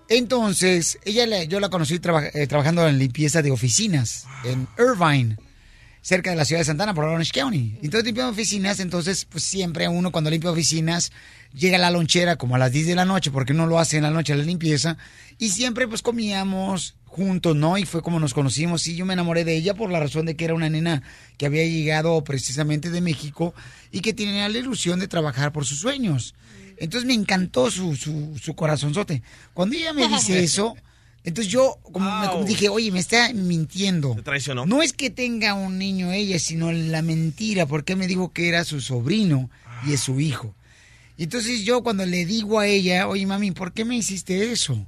entonces ella la- yo la conocí traba- eh, trabajando en limpieza de oficinas en Irvine, cerca de la ciudad de Santana, por Orange County. Entonces limpiando oficinas, entonces pues siempre uno cuando limpia oficinas llega a la lonchera como a las 10 de la noche, porque no lo hace en la noche la limpieza, y siempre pues comíamos juntos, ¿no? Y fue como nos conocimos y yo me enamoré de ella por la razón de que era una nena que había llegado precisamente de México y que tenía la ilusión de trabajar por sus sueños. Entonces me encantó su, su, su corazonzote. Cuando ella me dice *laughs* eso, entonces yo como, me- como dije, oye, me está mintiendo. ¿Te traicionó? No es que tenga un niño ella, sino la mentira, porque me dijo que era su sobrino y es su hijo. Y entonces yo cuando le digo a ella, oye mami, ¿por qué me hiciste eso?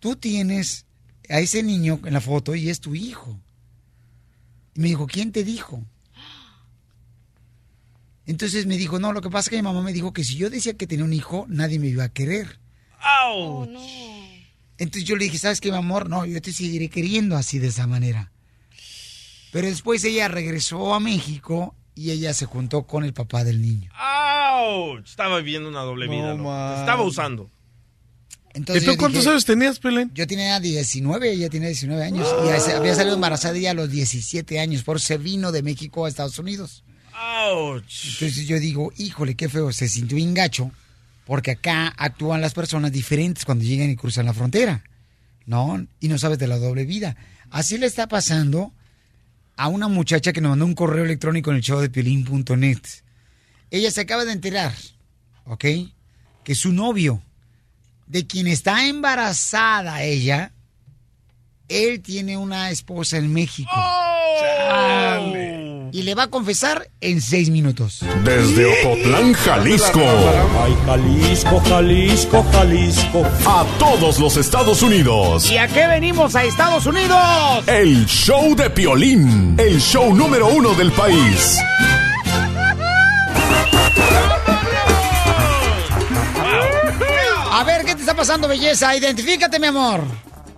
Tú tienes a ese niño en la foto y es tu hijo. Y me dijo, ¿quién te dijo? Entonces me dijo, no, lo que pasa es que mi mamá me dijo que si yo decía que tenía un hijo, nadie me iba a querer. ¡Au! Entonces yo le dije, ¿sabes qué, mi amor? No, yo te seguiré queriendo así de esa manera. Pero después ella regresó a México y ella se juntó con el papá del niño. ¡Auch! Estaba viviendo una doble vida. No, estaba usando. Entonces ¿Y tú cuántos dije- años tenías, Pelín? Yo tenía 19, ella tiene 19 años. Y había salido embarazada ella a los 17 años. Por eso se vino de México a Estados Unidos. Entonces yo digo, híjole, qué feo, se sintió bien gacho, porque acá actúan las personas diferentes cuando llegan y cruzan la frontera, ¿no? Y no sabes de la doble vida. Así le está pasando a una muchacha que nos mandó un correo electrónico en el show de piolín.net. Ella se acaba de enterar, ¿ok? Que su novio, de quien está embarazada ella, él tiene una esposa en México. Y le va a confesar en seis minutos. Desde Ocotlán, Jalisco. Ay, Jalisco, Jalisco, Jalisco. A todos los Estados Unidos. ¿Y a qué venimos a Estados Unidos? El show de Piolín. El show número uno del país. A ver, ¿qué te está pasando, belleza? Identifícate, mi amor.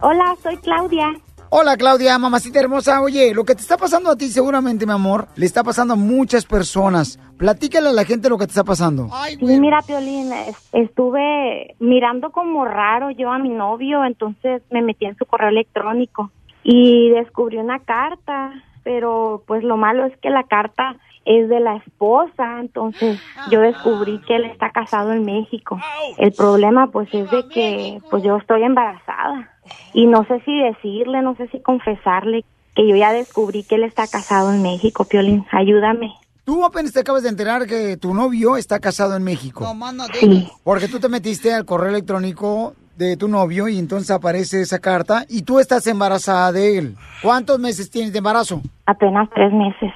Hola, soy Claudia. Hola, Claudia, mamacita hermosa. Oye, lo que te está pasando a ti seguramente, mi amor, le está pasando a muchas personas. Platícale a la gente lo que te está pasando. Sí, mira, Piolín, es- estuve mirando como raro yo a mi novio, entonces me metí en su correo electrónico y descubrí una carta, pero pues lo malo es que la carta es de la esposa, entonces yo descubrí que él está casado en México. El problema pues es de que pues yo estoy embarazada y no sé si decirle, no sé si confesarle que yo ya descubrí que él está casado en México, Piolín, ayúdame. Tú apenas te acabas de enterar que tu novio está casado en México. Sí. Porque tú te metiste al correo electrónico de tu novio y entonces aparece esa carta y tú estás embarazada de él. ¿Cuántos meses tienes de embarazo? Apenas tres meses.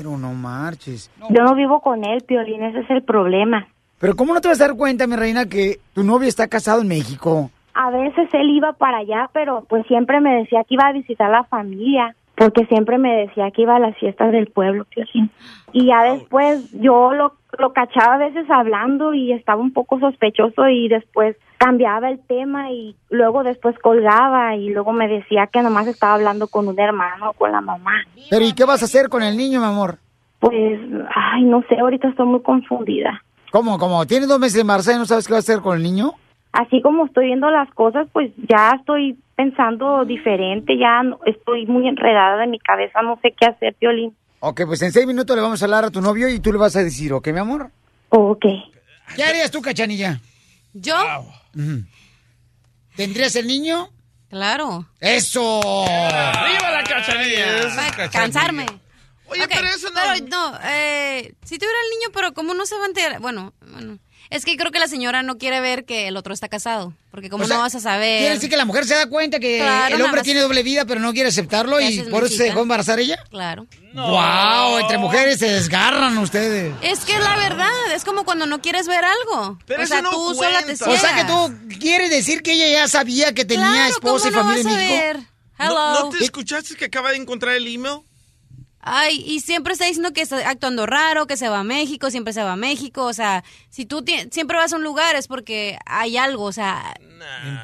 Pero no marches. Yo no vivo con él, Piolín, ese es el problema. Pero ¿cómo no te vas a dar cuenta, mi reina, que tu novio está casado en México? A veces él iba para allá, pero pues siempre me decía que iba a visitar a la familia, porque siempre me decía que iba a las fiestas del pueblo, Piolín. Y ya después yo lo, lo cachaba a veces hablando y estaba un poco sospechoso y después cambiaba el tema y luego después colgaba y luego me decía que nomás estaba hablando con un hermano o con la mamá. Pero ¿y qué vas a hacer con el niño, mi amor? Pues, ay, no sé, ahorita estoy muy confundida. ¿Cómo, cómo? ¿Tienes dos meses de embarazo y no sabes qué vas a hacer con el niño? así como estoy viendo las cosas, pues ya estoy pensando diferente, ya no- estoy muy enredada de mi cabeza, no sé qué hacer, Piolín. Ok, pues en seis minutos le vamos a hablar a tu novio y tú le vas a decir, ¿ok, mi amor? Ok. ¿Qué harías tú, cachanilla? ¿Yo? Ujú. ¿Tendrías el niño? Claro. ¡Eso! ¡Arriba la cachanilla! Para cansarme. Oye, pero eso no... Pero no, eh, si tuviera el niño, pero ¿cómo no se va a enterar? Bueno, bueno. Es que creo que la señora no quiere ver que el otro está casado. Porque como O sea, no vas a saber... Quiere decir que la mujer se da cuenta que Claro, el hombre tiene doble vida, pero no quiere aceptarlo y es por eso se dejó embarazar ella. Claro. ¡Wow! Entre mujeres se desgarran ustedes. Es que la verdad, es como cuando no quieres ver algo. Pero o sea, no tú sola te cuenta. O sea que ciegas. tú quieres decir que ella ya sabía que tenía Claro, esposa y ¿cómo no familia en vas a México. ver? ¿No, Hello. ¿No te escuchaste que acaba de encontrar el email? Ay, y siempre está diciendo que está actuando raro, que se va a México, siempre se va a México. O sea, si tú siempre vas a un lugar es porque hay algo. O sea,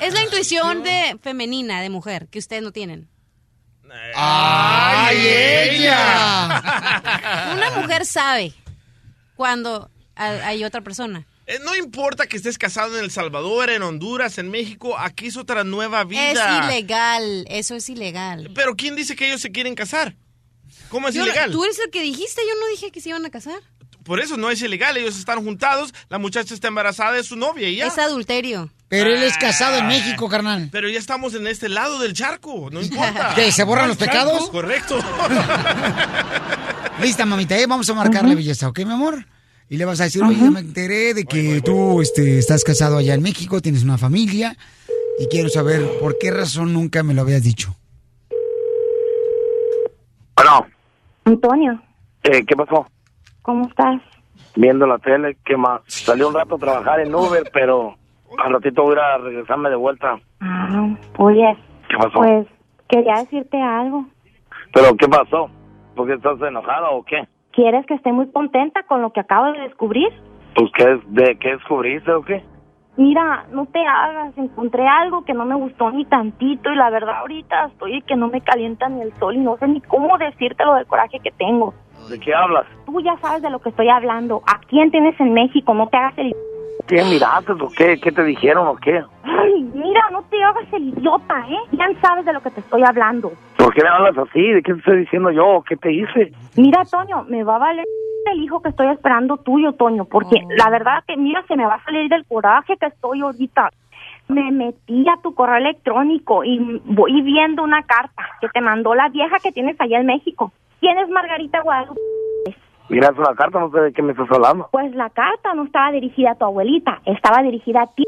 es la intuición de femenina, de mujer, que ustedes no tienen. ¡Ay, ella! Una mujer sabe cuando hay hay otra persona. Eh, no importa que estés casado en El Salvador, en Honduras, en México, aquí es otra nueva vida. Es ilegal, eso es ilegal. Pero ¿quién dice que ellos se quieren casar? ¿Cómo es Yo- ilegal? Tú eres el que dijiste, yo no dije que se iban a casar. Por eso no es ilegal, ellos están juntados, la muchacha está embarazada de su novia y ya. Es adulterio. Pero él es casado en México, carnal. Pero ya estamos en este lado del charco, no importa. *laughs* ¿Que se borran los pecados? Correcto. *laughs* Lista, mamita, ¿eh? vamos a marcarle belleza, ¿ok, mi amor? Y le vas a decir, oye, ya me enteré de que tú este, estás casado allá en México, tienes una familia, y quiero saber por qué razón nunca me lo habías dicho. Bueno, Antonio, eh, ¿qué pasó? ¿cómo estás? Viendo la tele, ¿qué más? Salí un rato a trabajar en Uber, pero al ratito voy a regresarme de vuelta. Ah, oye, ¿Qué pasó? pues quería decirte algo. ¿Pero qué pasó? ¿Por qué estás enojada o qué? ¿Quieres que esté muy contenta con lo que acabo de descubrir? Pues, ¿qué es, ¿de qué descubriste o qué? Mira, no te hagas, encontré algo que no me gustó ni tantito y la verdad ahorita estoy que no me calienta ni el sol y no sé ni cómo decírtelo del coraje que tengo. ¿De qué hablas? Tú ya sabes de lo que estoy hablando. ¿A quién tienes en México? No te hagas el... qué miraste o qué? ¿Qué te dijeron o qué? Ay, mira, no te hagas el idiota, ¿eh? Ya sabes de lo que te estoy hablando. ¿Por qué me hablas así? ¿De qué te estoy diciendo yo? ¿Qué te hice? Mira, Toño, me va a valer el hijo que estoy esperando tuyo, Toño, porque la verdad que, mira, se me va a salir del coraje que estoy ahorita. Me metí a tu correo electrónico y voy viendo una carta que te mandó la vieja que tienes allá en México. ¿Quién es Margarita Guadalupe? Mira, es una carta, no sé de qué me estás hablando. Pues la carta no estaba dirigida a tu abuelita, estaba dirigida a ti.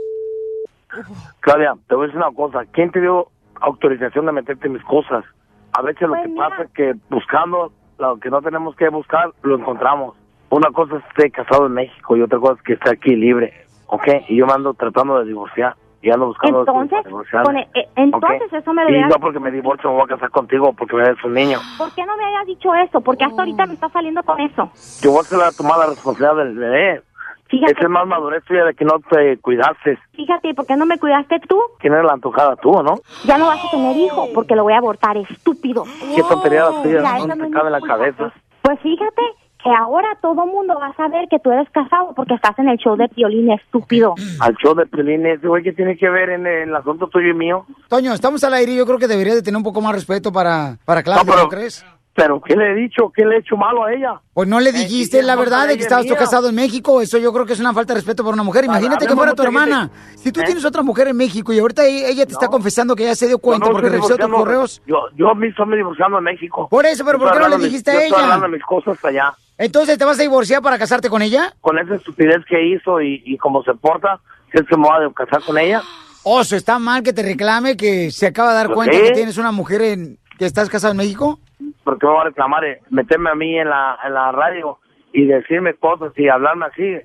Claudia, te voy a decir una cosa. ¿Quién te dio autorización de meterte en mis cosas? A veces lo Pues que mira. pasa es que buscando lo que no tenemos que buscar, lo encontramos. Una cosa es que esté casado en México y otra cosa es que esté aquí libre, ¿ok? Y yo me ando tratando de divorciar y ando buscando Entonces, con eh, entonces ¿ok? eso me lo Y no porque me divorcio me voy a casar contigo porque me eres un niño. ¿Por qué no me hayas dicho eso? Porque hasta ahorita me estás saliendo con eso. Yo voy a hacer la, tomar la responsabilidad del bebé. Fíjate. Esa es más madurez tuya de que no te cuidaste. Fíjate, ¿por qué no me cuidaste tú? ¿Quién era la antojada tú o no? Ya no vas a tener hijo porque lo voy a abortar, estúpido. ¿Qué tontería las tuyas? Ya, No te no es cabe la culpa. cabeza. Pues fíjate que ahora todo mundo va a saber que tú eres casado porque estás en el show de violín, estúpido. Al show de Pelín, ese güey que tiene que ver en el asunto tuyo y mío. Toño, estamos al aire y yo creo que deberías de tener un poco más respeto para, para Claudia, No, pero- ¿no crees? ¿Pero qué le he dicho? ¿Qué le he hecho malo a ella? Pues no le dijiste la verdad de que es estabas tú casado en México. Eso yo creo que es una falta de respeto por una mujer. Imagínate que fuera tu hermana. Si tú ¿Eh? tienes otra mujer en México y ahorita e- ella te está confesando que ya se dio cuenta porque revisó tus correos. Yo, yo mismo me divorciando en México. Por eso, pero ¿por qué no le dijiste a ella? mis cosas allá. Entonces, ¿te vas a divorciar para casarte con ella? Con esa estupidez que hizo y, cómo se porta, ¿crees que me voy a casar con ella? Oso, está mal que te reclame que se acaba de dar ¿Por cuenta que tienes una mujer en que estás casado en México. Porque me va a reclamar, eh, meterme a mí en la, en la radio y decirme cosas y hablarme así.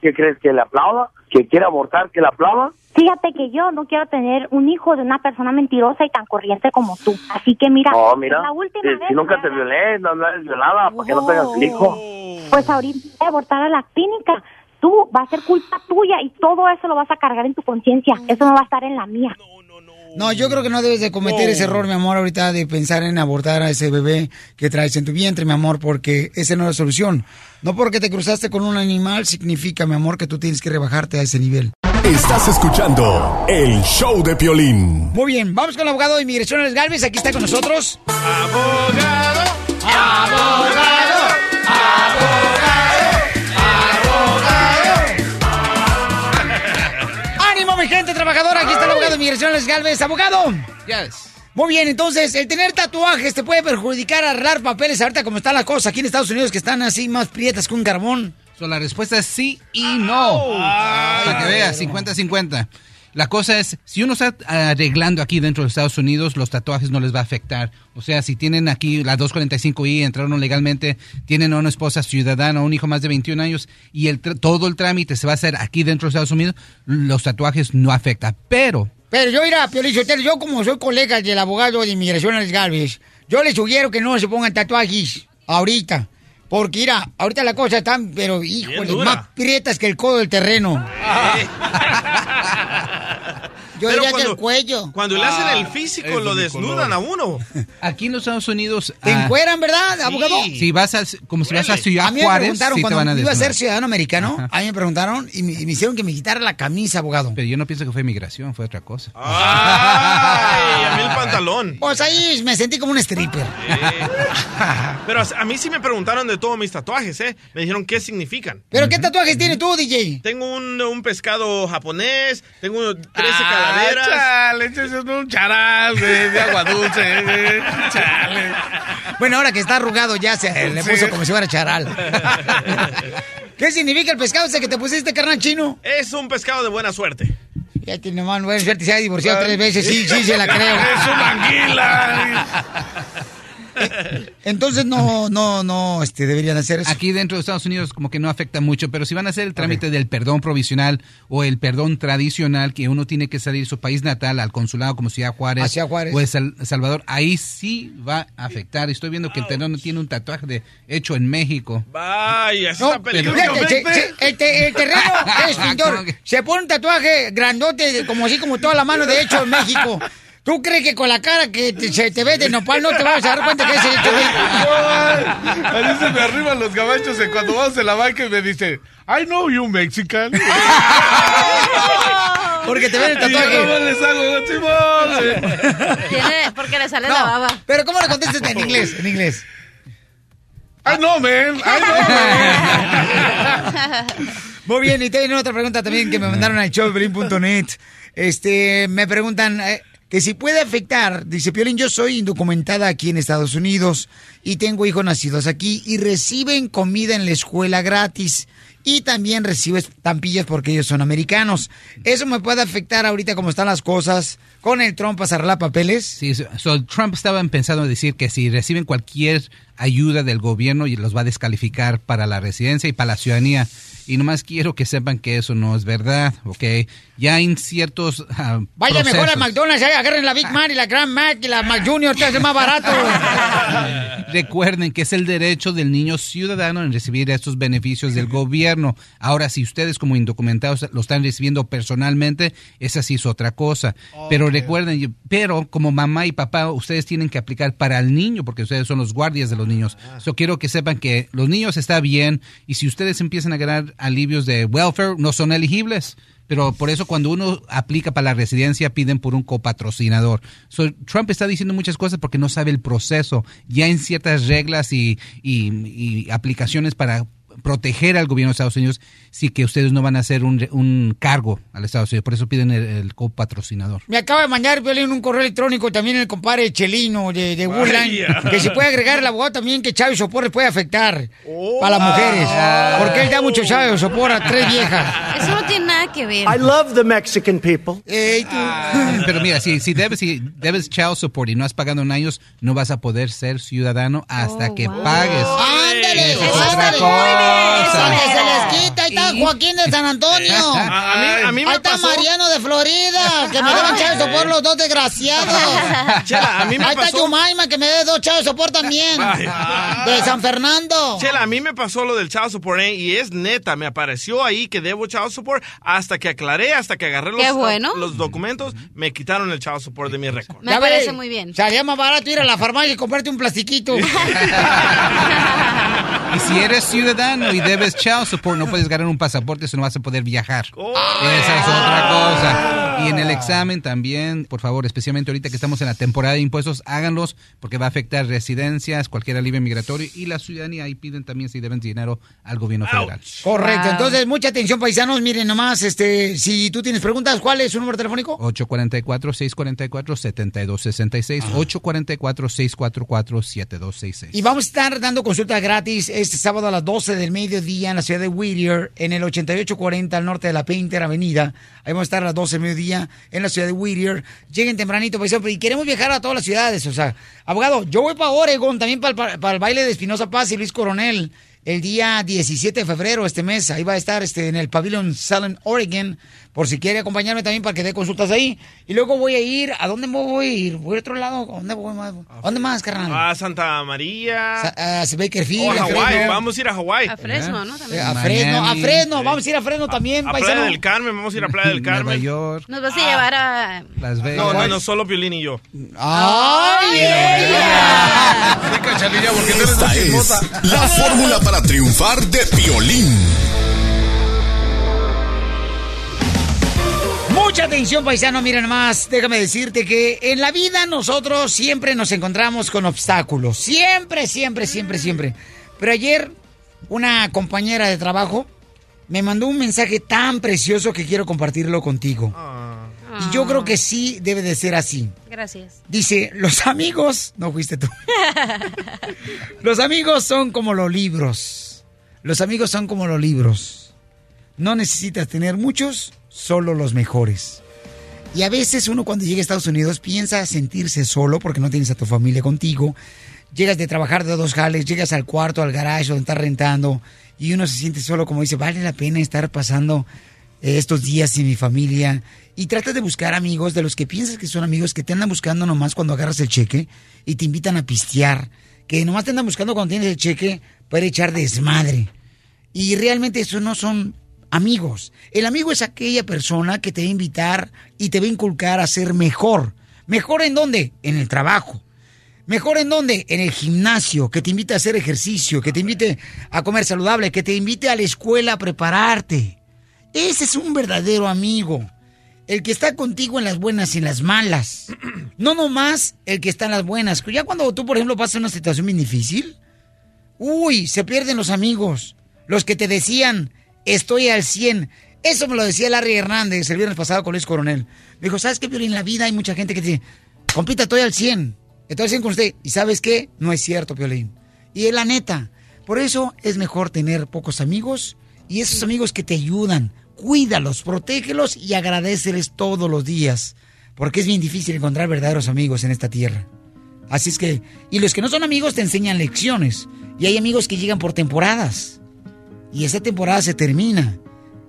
¿Qué crees? ¿Que le aplauda? ¿Que quiere abortar? ¿Que le aplauda? Fíjate que yo no quiero tener un hijo de una persona mentirosa y tan corriente como tú. Así que mira, No, mira, la última si, vez si nunca te violé, no, no eres violada, para que no tengas hijo. Pues ahorita voy a abortar a la clínica. Tú, va a ser culpa tuya y todo eso lo vas a cargar en tu conciencia. Eso no va a estar en la mía. No, yo creo que no debes de cometer ese error, mi amor, ahorita de pensar en abortar a ese bebé que traes en tu vientre, mi amor, porque esa no es la solución. No porque te cruzaste con un animal significa, mi amor, que tú tienes que rebajarte a ese nivel. Estás escuchando el show de Piolín. Muy bien, vamos con el abogado de inmigración, Alex Galvez, aquí está con nosotros. Abogado, abogado, trabajadora! Aquí está el abogado de inmigración, Alex Galvez. ¡Abogado! Yes. Muy bien, entonces, el tener tatuajes te puede perjudicar a arreglar papeles ahorita como están las cosas aquí en Estados Unidos que están así más prietas que un carbón. So, la respuesta es sí y no. Para que veas, 50-50. La cosa es, si uno está arreglando aquí dentro de Estados Unidos, los tatuajes no les va a afectar. O sea, si tienen aquí la 245I, entraron legalmente, tienen a una esposa ciudadana, un hijo más de 21 años, y el todo el trámite se va a hacer aquí dentro de Estados Unidos, los tatuajes no afectan. Pero Pero yo, mira, Piolín Sotelo, yo como soy colega del abogado de inmigración, Alex Galvez, yo le sugiero que no se pongan tatuajes ahorita. Porque, mira, ahorita la cosa está, pero, híjole, más prietas que el codo del terreno. *laughs* *laughs* Yo Pero diría que cuando- el cuello. Cuando le hacen el Ah, físico, lo desnudan color. a uno. *laughs* aquí en los Estados Unidos... ¿Te ah, encueran, verdad, abogado? Si vas a, como si vas a Ciudad A mí me Juárez, preguntaron sí te cuando van a iba a ser ciudadano americano, Ajá. a mí me preguntaron y me, y me hicieron que me quitara la camisa, abogado. Pero yo no pienso que fue migración, fue otra cosa. Ay, a mí el *laughs* pantalón. Pues ahí me sentí como un stripper. Pero a mí sí me preguntaron de todos mis tatuajes, ¿eh? Me dijeron qué significan. ¿Pero qué tatuajes tienes tú, DJ? Tengo un, un pescado japonés, tengo 13 Ah, calaveras. Chale, es un charal, güey, de agua dulce. Chale. Bueno, ahora que está arrugado ya se le Sí. puso como si fuera charal. ¿Qué significa el pescado ese que te pusiste, carnal chino? Es un pescado de buena suerte. Ya tiene mano, buena suerte, se ha divorciado tres veces, sí, sí, se la creo. Es una anguila. Entonces no, no, no, este, deberían hacer eso. Aquí dentro de Estados Unidos como que no afecta mucho, pero si van a hacer el trámite del perdón provisional o el perdón tradicional que uno tiene que salir de su país natal al consulado como Ciudad Juárez, Hacia Juárez. o El Sal- Salvador, ahí sí va a afectar. Estoy viendo que el terreno tiene un tatuaje de, hecho en México. Vaya, eso No, está peligroso. fíjate, se- se- el, te- el terreno *laughs* es pintor. ¿Cómo que? Se pone un tatuaje grandote, como así como toda la mano de hecho en México. ¿Tú crees que con la cara que te- se te ve de nopal no te vas a dar cuenta que es el A mí se me arriban los gabachos de cuando vamos en la banca y me dice, I know you Mexican. *laughs* Porque te ven el Y yo tatuaje. nomás les hago, porque le sale No, la baba. Pero ¿cómo le contestas en inglés? En inglés. I know, man. I know, man. *laughs* Muy bien, y tienen otra pregunta también que me mandaron al showbelín.net. Este, me preguntan eh, que si puede afectar, dice Piolín, yo soy indocumentada aquí en Estados Unidos y tengo hijos nacidos aquí y reciben comida en la escuela gratis y también recibo estampillas porque ellos son americanos. ¿Eso me puede afectar ahorita como están las cosas con el Trump para arreglar papeles? Sí, so- Trump estaba pensando decir que si reciben cualquier ayuda del gobierno y los va a descalificar para la residencia y para la ciudadanía. Y nomás quiero que sepan que eso no es verdad, ¿ok? Ya en ciertos ah, Vaya mejor al McDonald's, eh, agarren la Big Mac y la Grand Mac y la Mac Junior, te hace más barato. *laughs* Recuerden que es el derecho del niño ciudadano en recibir estos beneficios del gobierno. Ahora, si ustedes como indocumentados lo están recibiendo personalmente, esa sí es otra cosa. Pero recuerden, yo- pero como mamá y papá, ustedes tienen que aplicar para el niño, porque ustedes son los guardias de los niños. Yo quiero que sepan que los niños está bien y si ustedes empiezan a ganar alivios de welfare, no son elegibles. Pero por eso cuando uno aplica para la residencia piden por un copatrocinador. So, Trump está diciendo muchas cosas porque no sabe el proceso. Ya en ciertas reglas y, y- y aplicaciones para proteger al gobierno de Estados Unidos, sí que ustedes no van a hacer un, un cargo al Estados Unidos. Por eso piden el, el copatrocinador. Me acaba de mandar Violín un correo electrónico también el compadre Chelino de, de Woodland, que se puede agregar el abogado también que Chávez Sopor les puede afectar a las mujeres. Ah. Porque él da mucho Chávez Sopor a tres *laughs* viejas. Eso no tiene nada que ver. I love the Mexican people. Pero mira, si, si debes, si debes child support y no has pagado en años, no vas a poder ser ciudadano hasta que pagues. ¡Ándale! Eso es otra ándale. Cosa. Que se les quita. Ahí está Joaquín de San Antonio. *laughs* A- a mí- a mí me Ahí está pasó- Mariano de Florida. Que me deban *laughs* Chávez Sopor los dos desgraciados. *laughs* Chela, a mí me Ahí está Yumaima que me dé dos Chávez Sopor también. Ay. De San Fernando. Chela, a mí me pasó lo del child support ¿eh? y es neta, me apareció ahí que debo child support hasta que aclaré, hasta que agarré los, Qué bueno. los documentos, me quitaron el child support de mi récord. Me parece muy bien. Salía más barato ir a la farmacia y comprarte un plastiquito. Y si eres ciudadano y debes child support, no puedes ganar un pasaporte, eso no vas a poder viajar. Esa es otra cosa. Y en el examen también, por favor, especialmente ahorita que estamos en la temporada de impuestos, háganlos porque va a afectar residencias, cualquier alivio migratorio y la ciudadanía. Ahí piden también si deben dinero al gobierno federal. Correcto, entonces mucha atención paisanos, miren nomás, este, si tú tienes preguntas, ¿cuál es su número telefónico? 844-644-7266. 844-644-7266. Y vamos a estar dando consultas gratis este sábado a las 12 del mediodía en la ciudad de Whittier, en el 8840 al norte de la Painter Avenida. Ahí vamos a estar a las 12 del mediodía en la ciudad de Whittier. Lleguen tempranito, paisanos, y queremos viajar a todas las ciudades. O sea, abogado, yo voy para Oregon, también para, para el baile de Espinosa Paz y Luis Coronel. El día 17 de febrero este mes, ahí va a estar este, en el Pavilion Salem, Oregon, por si quiere acompañarme también para que dé consultas ahí. Y luego voy a ir, ¿a dónde voy a ir? ¿Voy a otro lado? ¿A dónde voy más? ¿A dónde más, carnal? A Santa María. a Bakerfield, O a Hawái, vamos a ir a Hawái. A Fresno, ¿no? Eh, También. a Fresno, a Fresno, vamos a ir a Fresno también, A Playa del Carmen, vamos a ir a Playa del *laughs* Carmen. Nueva York, Nos vas a llevar a... Las Vegas. No, no, no, solo Piolín y yo. ¡Ay, Sí, cachanilla, porque tú eres Esta muy es chismosa. la fórmula para triunfar de Piolín. Mucha atención, paisano, miren más. Déjame decirte que en la vida nosotros siempre nos encontramos con obstáculos. Siempre, siempre, siempre, siempre. Pero ayer una compañera de trabajo me mandó un mensaje tan precioso que quiero compartirlo contigo. Y yo creo que sí debe de ser así. Gracias. Dice, los amigos, no fuiste tú. *laughs* Los amigos son como los libros. Los amigos son como los libros. No necesitas tener muchos, solo los mejores. Y a veces uno cuando llega a Estados Unidos piensa sentirse solo porque no tienes a tu familia contigo. Llegas de trabajar de dos jales, llegas al cuarto, al garage donde estás rentando y uno se siente solo como dice, vale la pena estar pasando eh, estos días sin mi familia. Y tratas de buscar amigos de los que piensas que son amigos que te andan buscando nomás cuando agarras el cheque y te invitan a pistear. Que nomás te andan buscando cuando tienes el cheque para echar desmadre. Y realmente eso no son amigos. El amigo es aquella persona que te va a invitar y te va a inculcar a ser mejor. Mejor en dónde? En el trabajo. Mejor en dónde? En el gimnasio, que te invite a hacer ejercicio, que te invite a comer saludable, que te invite a la escuela a prepararte. Ese es un verdadero amigo. El que está contigo en las buenas y en las malas. *clears throat* No nomás el que está en las buenas. Ya cuando tú, por ejemplo, pasas una situación bien difícil, uy, se pierden los amigos. Los que te decían, estoy al 100. Eso me lo decía Larry Hernández el viernes pasado con Luis Coronel. Me dijo, ¿sabes qué, Piolín? En la vida hay mucha gente que te dice, compita, estoy al 100. Estoy al 100 con usted. ¿Y sabes qué? No es cierto, Piolín. Y es la neta. Por eso es mejor tener pocos amigos y esos amigos que te ayudan. Cuídalos, protégelos y agradeceles todos los días. Porque es bien difícil encontrar verdaderos amigos en esta tierra. Así es que, y los que no son amigos te enseñan lecciones. Y hay amigos que llegan por temporadas. Y esa temporada se termina.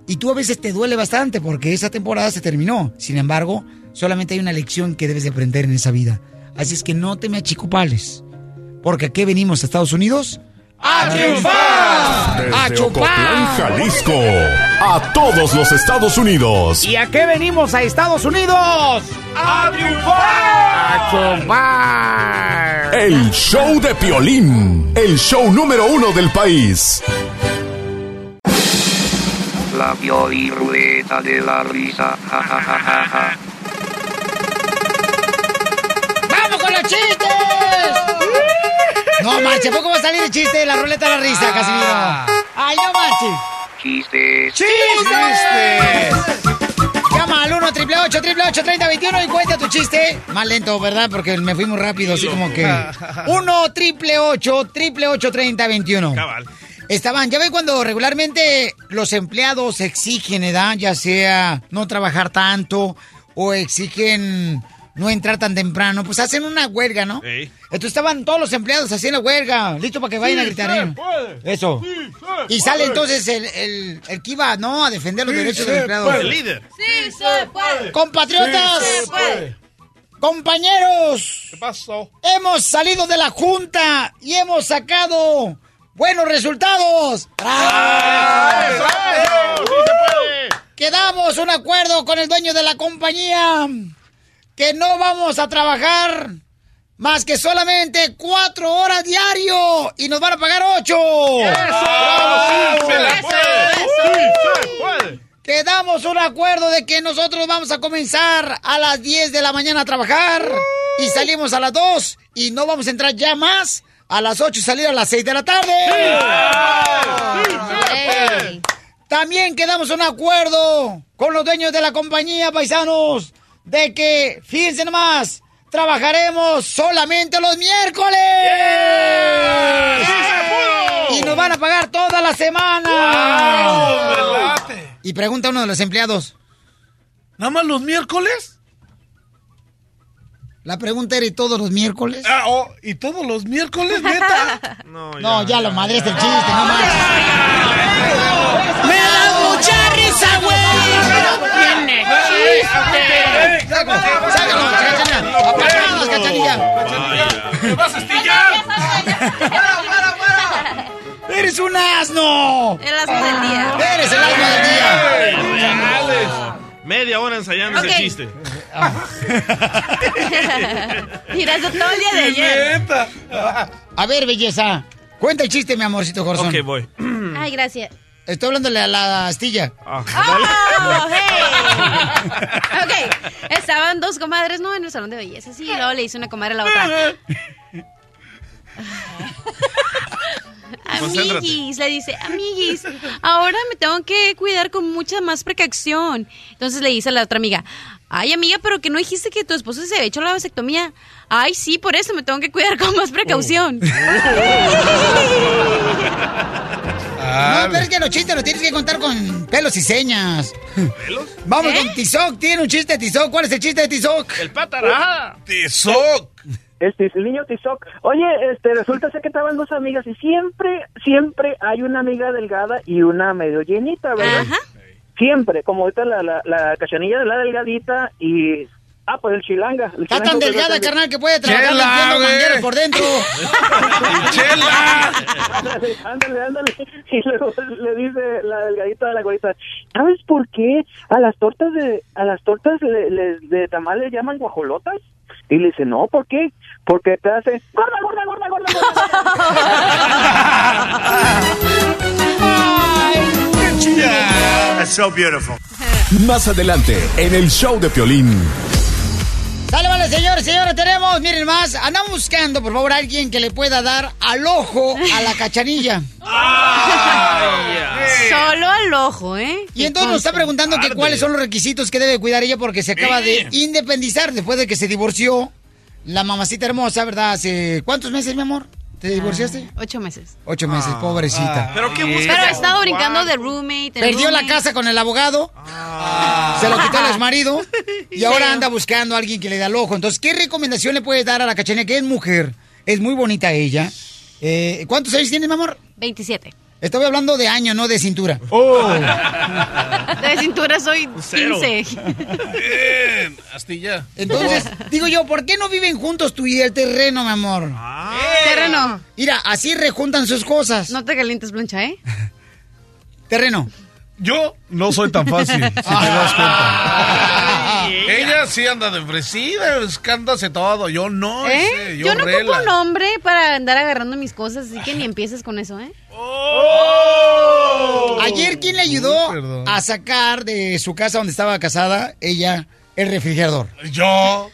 Y tú a veces te duele bastante porque esa temporada se terminó. Sin embargo, solamente hay una lección que debes de aprender en esa vida. Así es que no te me achicopales. Porque aquí venimos a Estados Unidos a triunfar. A Desde chupar. Jalisco, a todos los Estados Unidos. ¿Y a qué venimos a Estados Unidos? ¡A triunfar! ¡A chupar! El show de Piolín, el show número uno del país. La Pioli Rueda de la Risa. Ja, ja, ja, ja, ja. ¡Vamos con los chistes! No manches, ¿a poco va a salir el chiste de la ruleta de la risa, Casimiro? ¡Ay, no manches! Chistes. ¡Chistes! Llama al 1 888 3021 y cuenta tu chiste. Más lento, ¿verdad? Porque me fui muy rápido, así como que. 1 888 3021 Cabal. Estaban, ya ven cuando regularmente los empleados exigen edad, ya sea no trabajar tanto o exigen no entrar tan temprano, pues hacen una huelga, ¿no? Ey. Entonces estaban todos los empleados haciendo huelga, listo para que vayan a gritar. ¿eh? Eso. Y sale entonces el, el, el que iba, ¿no? A defender los Sí derechos de los empleados. puede. El líder. Sí, se puede. Compatriotas, Sí se puede. compañeros, ¿Qué pasó? hemos salido de la junta y hemos sacado buenos resultados. Quedamos un acuerdo con el dueño de la compañía que no vamos a trabajar más que solamente cuatro horas diario y nos van a pagar ocho. ¡Bravo! Quedamos un acuerdo de que nosotros vamos a comenzar a las 10 de la mañana a trabajar y salimos a las 2 y no vamos a entrar ya más a las 8 y salir a las 6 de la tarde. Ey. También quedamos un acuerdo con los dueños de la compañía, paisanos, de que, fíjense nomás, trabajaremos solamente los miércoles. Y nos van a pagar toda la semana. Y pregunta uno de los empleados. ¿Nada más los miércoles? La pregunta era, ¿y todos los miércoles? Ah, oh, ¿Y todos los miércoles, neta? *laughs* No, ya, lo madre es el chiste, no manches. ¡Me da mucha risa, güey! ¡No tiene chiste! ¡Sácalo, cachanilla! ¡Apagados, cachanilla! ¡Me vas a estillar! ¡Eres un asno! El asno del día. ¡Eres el asno del día! Media hora ensayando ese chiste. *laughs* Mira, eso todo el día de ayer. A ver, belleza. Cuenta el chiste, mi amorcito corazón. Ok, voy. *clears throat* Ay, gracias. Estoy hablándole a la astilla. ¡Oh, hey! Ok, estaban dos comadres, ¿no? En el salón de belleza, sí, y luego le hice una comadre a la otra. *laughs* Amiguis, le dice, amiguis, ahora me tengo que cuidar con mucha más precaución. Entonces le dice a la otra amiga, ay amiga, pero que no dijiste que tu esposo se había hecho la vasectomía. Ay, sí, por eso me tengo que cuidar con más precaución. *laughs* No, pero es que los chistes los tienes que contar con pelos y señas. ¿Pelos? Vamos ¿Eh? con Tizoc. Tiene un chiste, Tizoc. ¿Cuál es el chiste de Tizoc? El patara. ¡Tizoc! El, el niño Tizoc. Oye, este, resulta ser que estaban dos amigas y siempre, siempre hay una amiga delgada y una medio llenita, ¿verdad? Ajá. Siempre, como ahorita la, la, la cachanilla de la delgadita y Ah, pues el chilanga. El Está chilanga tan delgada, carnal, que puede trabajar Chela, mangueras por dentro. *laughs* Ándale, ándale, ándale. Y luego le dice la delgadita de la gorita, ¿sabes por qué a las tortas de a las tortas le- le- de tamal le llaman guajolotas? Y le dice, no, ¿por qué? Porque te hace gorda, gorda, gorda, gorda, *laughs* That's so beautiful. Más adelante, en el show de Piolín. Dale, vale, señores, señores, tenemos, miren más, andamos buscando, por favor, a alguien que le pueda dar al ojo a la cachanilla. *laughs* Solo al ojo, ¿eh? Y entonces nos está preguntando que cuáles son los requisitos que debe cuidar ella porque se acaba de independizar después de que se divorció la mamacita hermosa, ¿verdad? Hace ¿cuántos meses, mi amor? ¿Te divorciaste? Ocho meses. Ocho meses, pobrecita. ¿Pero qué buscas? Pero he estado brincando de roommate. Perdió la casa con el abogado, se lo quitó al exmarido *laughs* y ahora anda buscando a alguien que le da el ojo. Entonces, ¿qué recomendación le puedes dar a la cachanilla que es mujer? Es muy bonita ella. Eh, ¿Cuántos años tienes, mi amor? 27. Estoy hablando de año, no de cintura. De cintura soy Cero. 15. Bien, astilla. Entonces, digo yo, ¿por qué no viven juntos tú y el terreno, mi amor? Terreno. Mira, así rejuntan sus cosas. No te calientes, plancha, ¿eh? Terreno. Yo no soy tan fácil, si te das cuenta. *laughs* Ella sí anda de fresida, escándase todo. Yo no, ¿Eh? ese, Yo, yo, no rela. ocupo un hombre para andar agarrando mis cosas, así que ni empieces con eso, ¿eh? Ayer, ¿quién le ayudó a sacar de su casa donde estaba casada ella el refrigerador? Yo.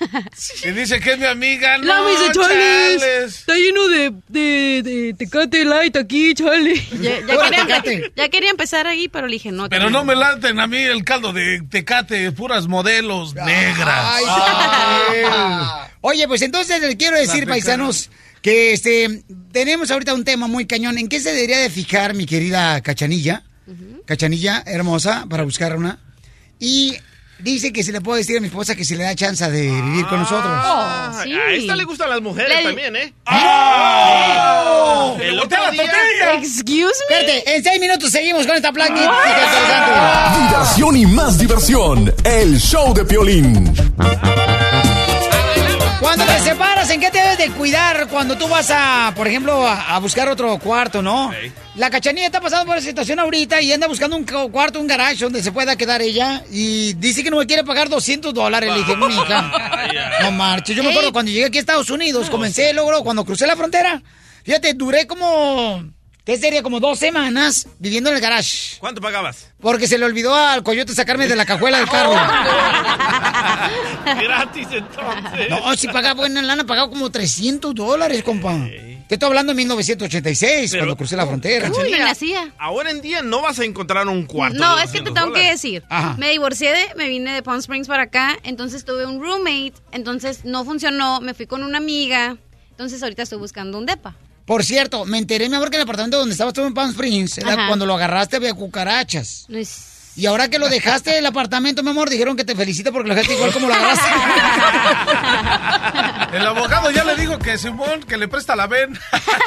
Y dice que es mi amiga. No, No, me dice, Charles, chales. está lleno de, de, de Tecate Light aquí, Charlie. Ya, ya quería, ya quería empezar ahí, pero le dije no. Pero no me laten a mí el caldo de tecate, puras modelos negras. Ay. Oye, pues entonces les quiero decir, paisanos, que este tenemos ahorita un tema muy cañón. ¿En qué se debería de fijar mi querida Cachanilla? Cachanilla, hermosa, para buscar una. Y dice que se le puede decir a mi esposa que se le da chance de vivir con nosotros. Ah, A esta le gustan las mujeres Le- también, ¿eh? ¡Oh! El otro día... Excuse me. Espérate, en seis minutos seguimos con esta plática interesante. Diversión y más diversión. El show de Piolín. Cuando te separas, ¿en qué te debes de cuidar cuando tú vas a, por ejemplo, a, a buscar otro cuarto, no? La cachanilla está pasando por esa situación ahorita y anda buscando un cu- cuarto, un garage donde se pueda quedar ella y dice que no me quiere pagar 200 dólares. Le dije, mija, *laughs* no marches. Yo me acuerdo cuando llegué aquí a Estados Unidos, comencé, luego cuando crucé la frontera, fíjate, duré como, ¿qué sería? Como dos semanas viviendo en el garage. ¿Cuánto pagabas? Porque se le olvidó al coyote sacarme de la cajuela del carro. *laughs* Gratis entonces. No, si pagaba buena lana, pagaba como 300 dólares, compa. Te estoy hablando de 1986, Pero- cuando crucé la frontera. Uy, me nacía. Ahora en día no vas a encontrar un cuarto. No, de es que te 200 tengo que decir. Ajá. Me divorcié de, me vine de Palm Springs para acá, entonces tuve un roommate, entonces no funcionó, me fui con una amiga, entonces ahorita estoy buscando un depa. Por cierto, me enteré, mi amor, que en el apartamento donde estabas tú en Palm Springs, cuando lo agarraste había cucarachas. No es- Y ahora que lo dejaste del apartamento, mi amor, dijeron que te felicito porque lo dejaste igual como lo agarraste. *laughs* El abogado ya le dijo que Simón, que le presta la ven.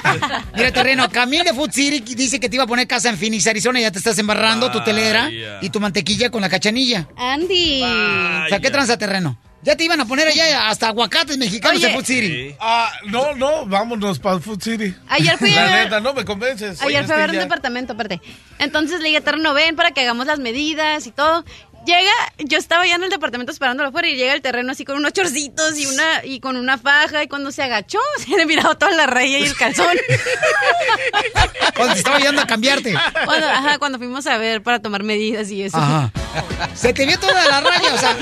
*laughs* Mira, terreno, Camille de Food City dice que te iba a poner casa en Phoenix, Arizona, y ya te estás embarrando tu telera y tu mantequilla con la cachanilla. Andy. O sea, ¿qué tranza terreno? Ya te iban a poner allá hasta aguacates mexicanos Oye. en Food City. Ah, no, no, vámonos para Food City. Ayer fui *laughs* La a- neta, no me convences. Ayer fui a ver un departamento, aparte. Entonces le dije, terreno, ven para que hagamos las medidas y todo. Llega, yo estaba ya en el departamento esperándolo afuera y llega el terreno así con unos chorcitos y una y con una faja y cuando se agachó *laughs* se le miraba toda la raya y el calzón. *laughs* Cuando te estaba ayudando a cambiarte. cuando, ajá, cuando fuimos a ver para tomar medidas y eso. Ajá. Se te vio toda la raya, o sea.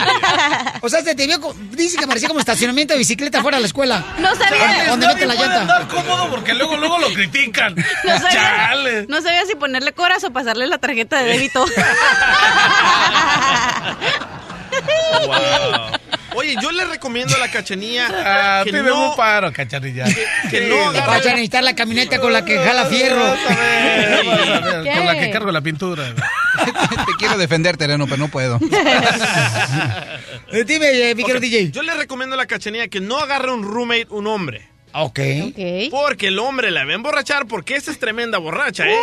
*laughs* O sea, se te vio. Dice que parecía como estacionamiento de bicicleta fuera de la escuela. No sabía. ¿Dónde Nadie mete la llanta? andar cómodo porque luego, luego lo critican. No sabía, Chale. no sabía si ponerle coras o pasarle la tarjeta de débito. Wow. Oye, yo le recomiendo a la cachanilla *laughs* Ah, que no, un paro, cachanilla. que no Vas agarre- a necesitar la camioneta con la que jala fierro. Vas a ver, *laughs* vas a ver, ¿Qué? Con la que cargo la pintura. *laughs* Te quiero defender, terreno, pero no puedo. Dime, eh, mi DJ. Yo le recomiendo a la cachanilla que no agarre un roommate un hombre. Ok. Ok. Porque el hombre la a emborrachar porque esta es tremenda borracha, ¿eh?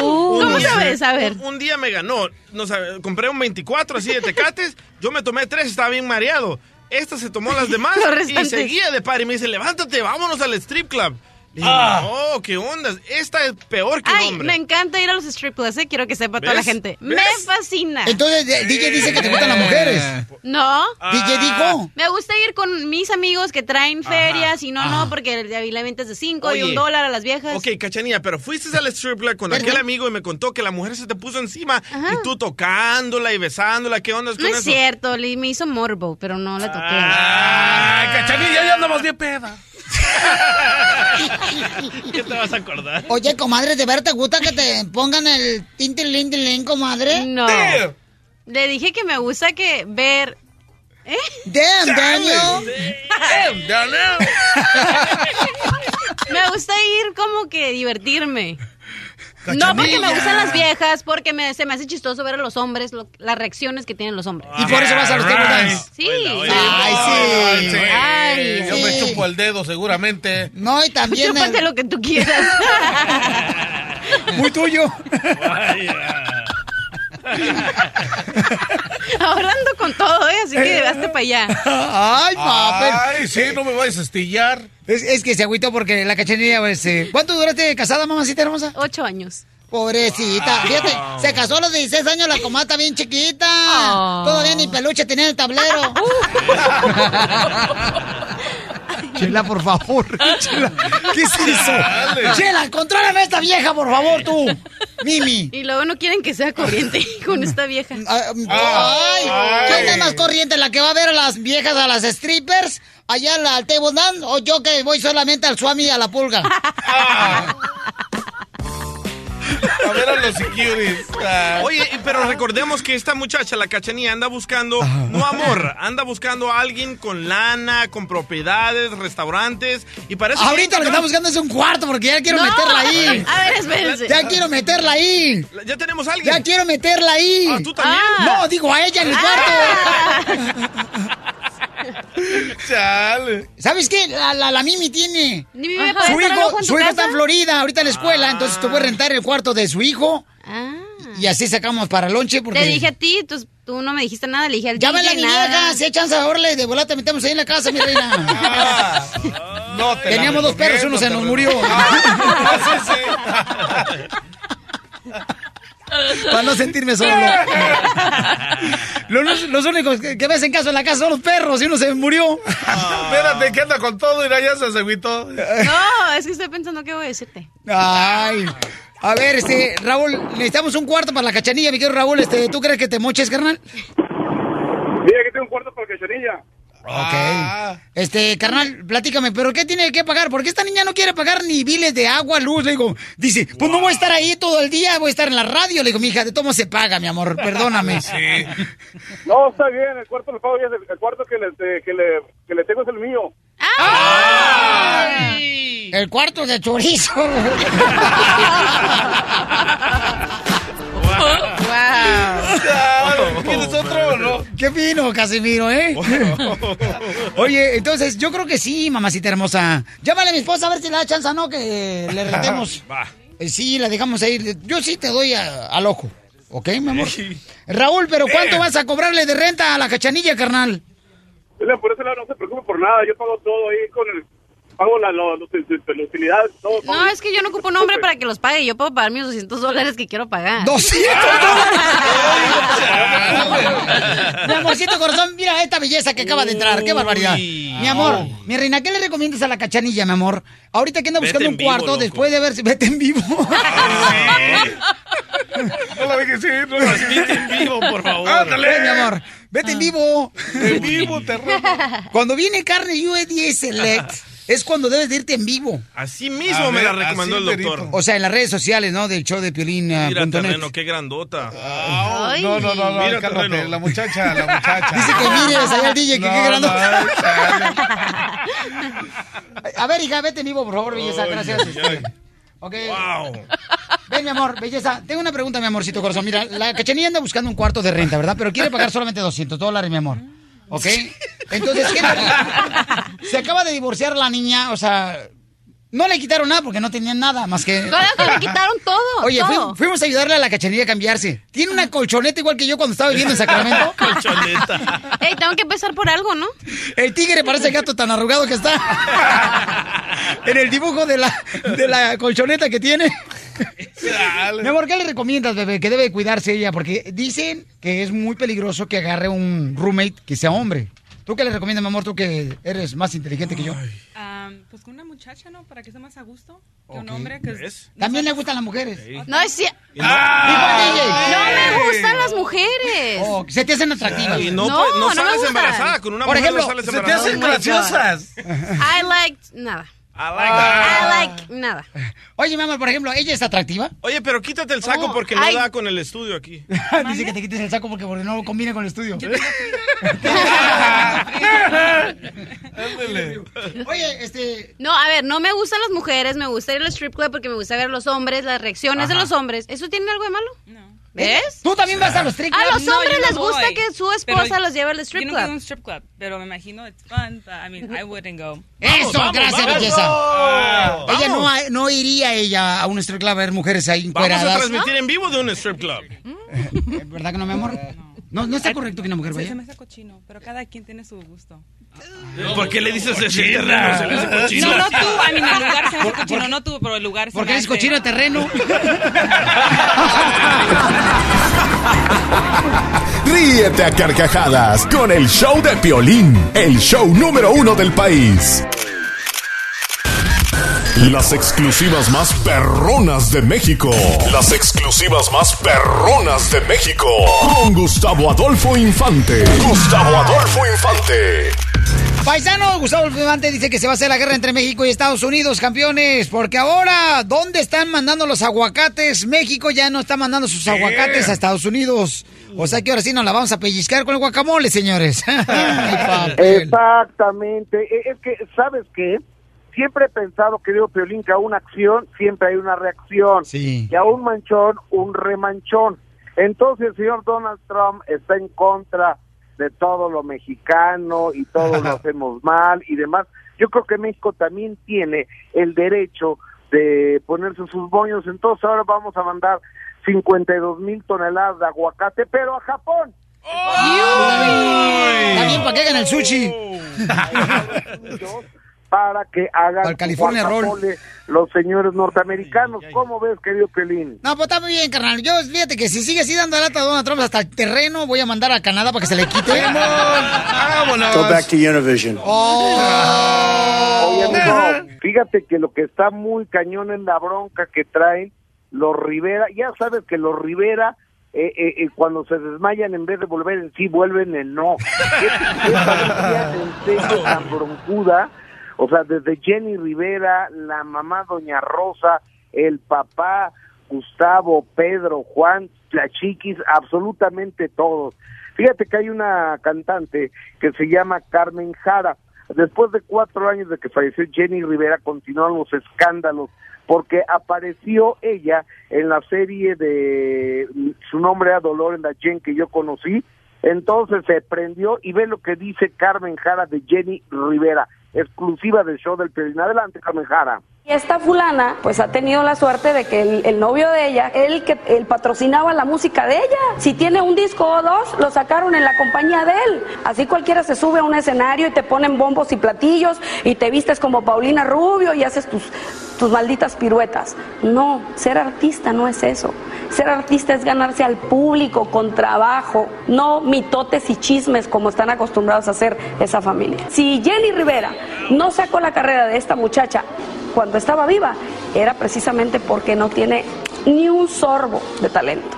Uh, Un ¿Cómo día- sabes? A ver. Un, un día me ganó. No sabe, compré un 24 así de tecates. Yo me tomé tres, estaba bien mareado. Esta se tomó las demás *laughs* y seguía de par y me dice, levántate, vámonos al strip club. Dije, Ah. no, qué onda, esta es peor que Ay, un hombre. me encanta ir a los strip clubs, eh, quiero que sepa toda la gente. ¿Ves? Me fascina. Entonces, de- DJ dice que te gustan las mujeres. No. DJ dijo. Me gusta ir con mis amigos que traen ferias y no, no, porque el la venta es de 5 y un dólar a las viejas. Ok, cachanilla, pero fuiste al strip club con aquel amigo y me contó que la mujer se te puso encima y tú tocándola y besándola. ¿Qué onda con No eso? es cierto, le- me hizo morbo, pero no la toqué. Ay, cachanilla, ya andamos bien peda. *laughs* ¿Qué te vas a acordar? Oye, comadre, ¿de verdad te gusta que te pongan el tintilín, tilín, comadre? No. Le dije que me gusta que ver. ¿Eh? Damn, Daniel. *laughs* me gusta ir como que divertirme. No porque me gustan las viejas, porque me, se me hace chistoso ver a los hombres, lo- las reacciones que tienen los hombres. Y por eso vas a los dance. Sí. Ay, El dedo seguramente. No, y también. Chúpate lo que tú quieras. *laughs* Muy tuyo. Ahora ando con todo, ¿eh? Así que hazte para allá. Ay, papel. Ay, sí, no me vayas a estillar. Es, es que se agüitó porque la cachanilla, pues, eh, ¿cuánto duraste casada, mamacita hermosa? Ocho años. Pobrecita, fíjate, se casó a los 16 años, la comata bien chiquita. Oh. Todavía ni peluche tenía en el tablero. *laughs* *laughs* Chela, por favor. *laughs* Chela, ¿qué es eso? Chela, contrólame a esta vieja, por favor, tú. Mimi. Y luego no quieren que sea corriente *laughs* con esta vieja. Ay, ¿quién es más corriente? ¿La que va a ver a las viejas, a las strippers, allá al, table dance, o yo que voy solamente al swami y a la pulga? A ver a los securities. Ah. Oye, pero recordemos que esta muchacha, la cachanilla, anda buscando, no amor, anda buscando a alguien con lana, con propiedades, restaurantes, y parece Ahorita lo que está buscando es un cuarto porque ya quiero No. meterla ahí. A ver, espérense. Ya quiero meterla ahí. Ya tenemos a alguien. Ya quiero meterla ahí. Ah, ¿tú también? No, digo a ella en el cuarto. *laughs* *laughs* Chale. ¿Sabes qué? La, la, la Mimi tiene. Su hijo, su está en Florida, ahorita en la escuela, entonces tú puedes rentar el cuarto de su hijo. Ah. Y así sacamos para lonche porque... Te dije a ti, tú, tú no me dijiste nada, le dije al Llámala a mi nada. vieja, si hay chance, órale, de volada te metemos ahí en la casa, mi reina. *laughs* No te la Teníamos dos perros, uno se nos murió. *laughs* Para no sentirme solo. *laughs* los, los únicos que, que ves en casa en la casa son los perros y uno se murió. *laughs* Espérate, que anda con todo y ya se agüitó. No, es que estoy pensando qué voy a decirte. Ay. A ver, este, Raúl, necesitamos un cuarto para la cachanilla, mi querido Raúl. Este, ¿Tú crees que te moches, carnal? Mira, que tengo un cuarto para cachanilla. Ok. Este, carnal, platícame, ¿pero qué tiene que pagar? Porque esta niña no quiere pagar ni biles de agua, luz. Le digo, dice, pues no voy a estar ahí todo el día, voy a estar en la radio. Le digo, mija, de todo se paga, mi amor, perdóname. *laughs* No, está bien, el cuarto lo pago yo, el, el cuarto que le, que, le, que le tengo es el mío. El cuarto de chorizo. *laughs* ¿Tienes otro o no? Qué fino, Casimiro, ¿eh? *laughs* Oye, entonces, yo creo que sí, mamacita hermosa. Llámale a mi esposa a ver si le da chance, ¿no? Que le *laughs* rentemos. Va. Eh, Sí, la dejamos ahí. Yo sí te doy a- al ojo. ¿Ok, mi amor? Raúl, ¿pero cuánto vas a cobrarle de renta a la cachanilla, carnal? Mira, Por ese lado no se preocupe por nada, yo pago todo ahí con el... Pago la, lo- los- las utilidades, todo. No, es que yo no ocupo un hombre para que los pague. Yo puedo pagar mis 200 dólares que quiero pagar. ¡200 *laughs* Mi amorcito corazón, mira esta belleza que acaba de entrar. ¡Qué barbaridad! Mi amor, mi reina, ¿qué le recomiendas a la cachanilla, mi amor? Ahorita que anda buscando un vivo, cuarto loco. después de verse... Vete en vivo. *laughs* No la dejes ir, no la dejes ir. Vete en vivo, por favor. Ven, mi amor, vete en vivo. En vivo, te robo. Cuando viene carne USDA Select, es cuando debes de irte en vivo. Así mismo me la recomendó el doctor. O sea, en las redes sociales, ¿no? Del show de Piolín. ah, Mira, terreno, qué grandota. Ay. No, no, no, no, Mira, cálmate, la muchacha, la muchacha. Dice que mires allá al DJ, que No, qué grandota. no. A ver, hija, vete en vivo, por favor, belleza. Ay, Gracias. ay, ay. Ok. Wow. Ven, mi amor, belleza. Tengo una pregunta, mi amorcito corazón. Mira, la cachanilla anda buscando un cuarto de renta, ¿verdad? Pero quiere pagar solamente 200 dólares, mi amor. ¿Ok? Entonces, ¿qué? *laughs* Se acaba de divorciar la niña, o sea, No le quitaron nada porque no tenían nada más que. Claro que le quitaron todo, Oye, fuimos a ayudarle a la cachanilla a cambiarse. Tiene una colchoneta igual que yo cuando estaba viviendo en Sacramento. *laughs* colchoneta. Ey, tengo que empezar por algo, ¿no? El tigre parece gato tan arrugado que está. *laughs* en el dibujo de la, de la colchoneta que tiene. Mi amor, ¿qué le recomiendas, bebé? Que debe cuidarse ella, porque dicen que es muy peligroso que agarre un roommate que sea hombre. ¿Tú qué le recomiendas, mi amor, tú que eres más inteligente que yo? Ah, pues con una muchacha, ¿no? Para que esté más a gusto que un Ok. hombre que También le gustan las mujeres. No es cierto. ¡Ah! No me gustan las mujeres. Oh, se te hacen atractivas. Y no, pues, no me sales embarazada. Con una Por mujer ejemplo, no sales se te embarazada. hacen graciosas. I like nada. I I like nada. Oye, mi amor, por ejemplo, ¿ella es atractiva? Oye, pero quítate el saco Oh, porque no ay. da con el estudio aquí. *laughs* Dice que te quites el saco porque, porque no combina con el estudio. *laughs* Oye, este... No, a ver, no me gustan las mujeres, me gusta ir al strip club porque me gusta ver los hombres, las reacciones de los hombres. ¿Eso tiene algo de malo? No. ¿Ves? ¿Tú también vas a los strip A clubs? los No, hombres yo no les gusta voy. que su Pero esposa los lleve al strip yo club. no quiero un strip club, pero me imagino it's fun, but I mean, I wouldn't go. Eso, gracias, belleza. Ella no, no iría ella a un strip club a ver mujeres ahí Vamos a encueradas. transmitir en vivo de un strip club. *laughs* ¿Verdad que no, mi amor? No, no está correcto que una mujer Sí, se vaya. me hace cochino, pero cada quien tiene su gusto. ¿Por qué le dices ese terreno? Se le hace cochino. No, no tú, a mí el lugar se me hace cochino, no tú, pero el lugar se Porque me eres hace- cochino terreno. *laughs* Ríete a carcajadas con el show de Piolín, el show número uno del país. Las exclusivas más perronas de México. Las exclusivas más perronas de México. Con Gustavo Adolfo Infante. Gustavo Adolfo Infante. Paisano, Gustavo Infante dice que se va a hacer la guerra entre México y Estados Unidos, campeones. Porque ahora, ¿dónde están mandando los aguacates? México ya no está mandando sus aguacates a Estados Unidos. O sea que ahora sí nos la vamos a pellizcar con el guacamole, señores. *laughs* Exactamente. E- Es que, ¿sabes qué? Siempre he pensado, querido Piolín, que a una acción siempre hay una reacción. Sí. Y a un manchón, un remanchón. Entonces el señor Donald Trump está en contra de todo lo mexicano y todo lo *laughs* hacemos mal y demás. Yo creo que México también tiene el derecho de ponerse sus boños. Entonces ahora vamos a mandar 52 mil toneladas de aguacate, pero a Japón. También para que hagan el sushi. Para que hagan Para el California Roll. los señores norteamericanos. ¿Cómo ves, querido Pelín? No, pues está muy bien, carnal. Yo, fíjate que si sigue así dando lata a Donald Trump hasta el terreno, voy a mandar a Canadá para que se le quite. ¡Vámonos! Go back to Univision. Oye, amigo, fíjate que lo que está muy cañón es la bronca que traen los Rivera. Ya sabes que los Rivera, eh, eh, eh, cuando se desmayan, en vez de volver en sí, vuelven en no. *laughs* ¿Qué- qué parecía en serio tan broncuda? O sea, desde Jenny Rivera, la mamá Doña Rosa, el papá Gustavo, Pedro, Juan, la chiquis, absolutamente todos. Fíjate que hay una cantante que se llama Carmen Jara. Después de cuatro años de que falleció Jenny Rivera, continuaron los escándalos porque apareció ella en la serie de su nombre era Dolor en la Jen que yo conocí. Entonces se prendió y ve lo que dice Carmen Jara de Jenny Rivera, exclusiva del show del Pelín. Adelante, Carmen Jara. Y esta fulana, pues ha tenido la suerte de que el, novio de ella, él que él patrocinaba la música de ella. Si tiene un disco o dos, lo sacaron en la compañía de él. Así cualquiera se sube a un escenario y te ponen bombos y platillos y te vistes como Paulina Rubio y haces tus, tus malditas piruetas. No, ser artista no es eso. Ser artista es ganarse al público con trabajo, no mitotes y chismes como están acostumbrados a hacer esa familia. Si Jenny Rivera no sacó la carrera de esta muchacha cuando estaba viva, era precisamente porque no tiene ni un sorbo de talento.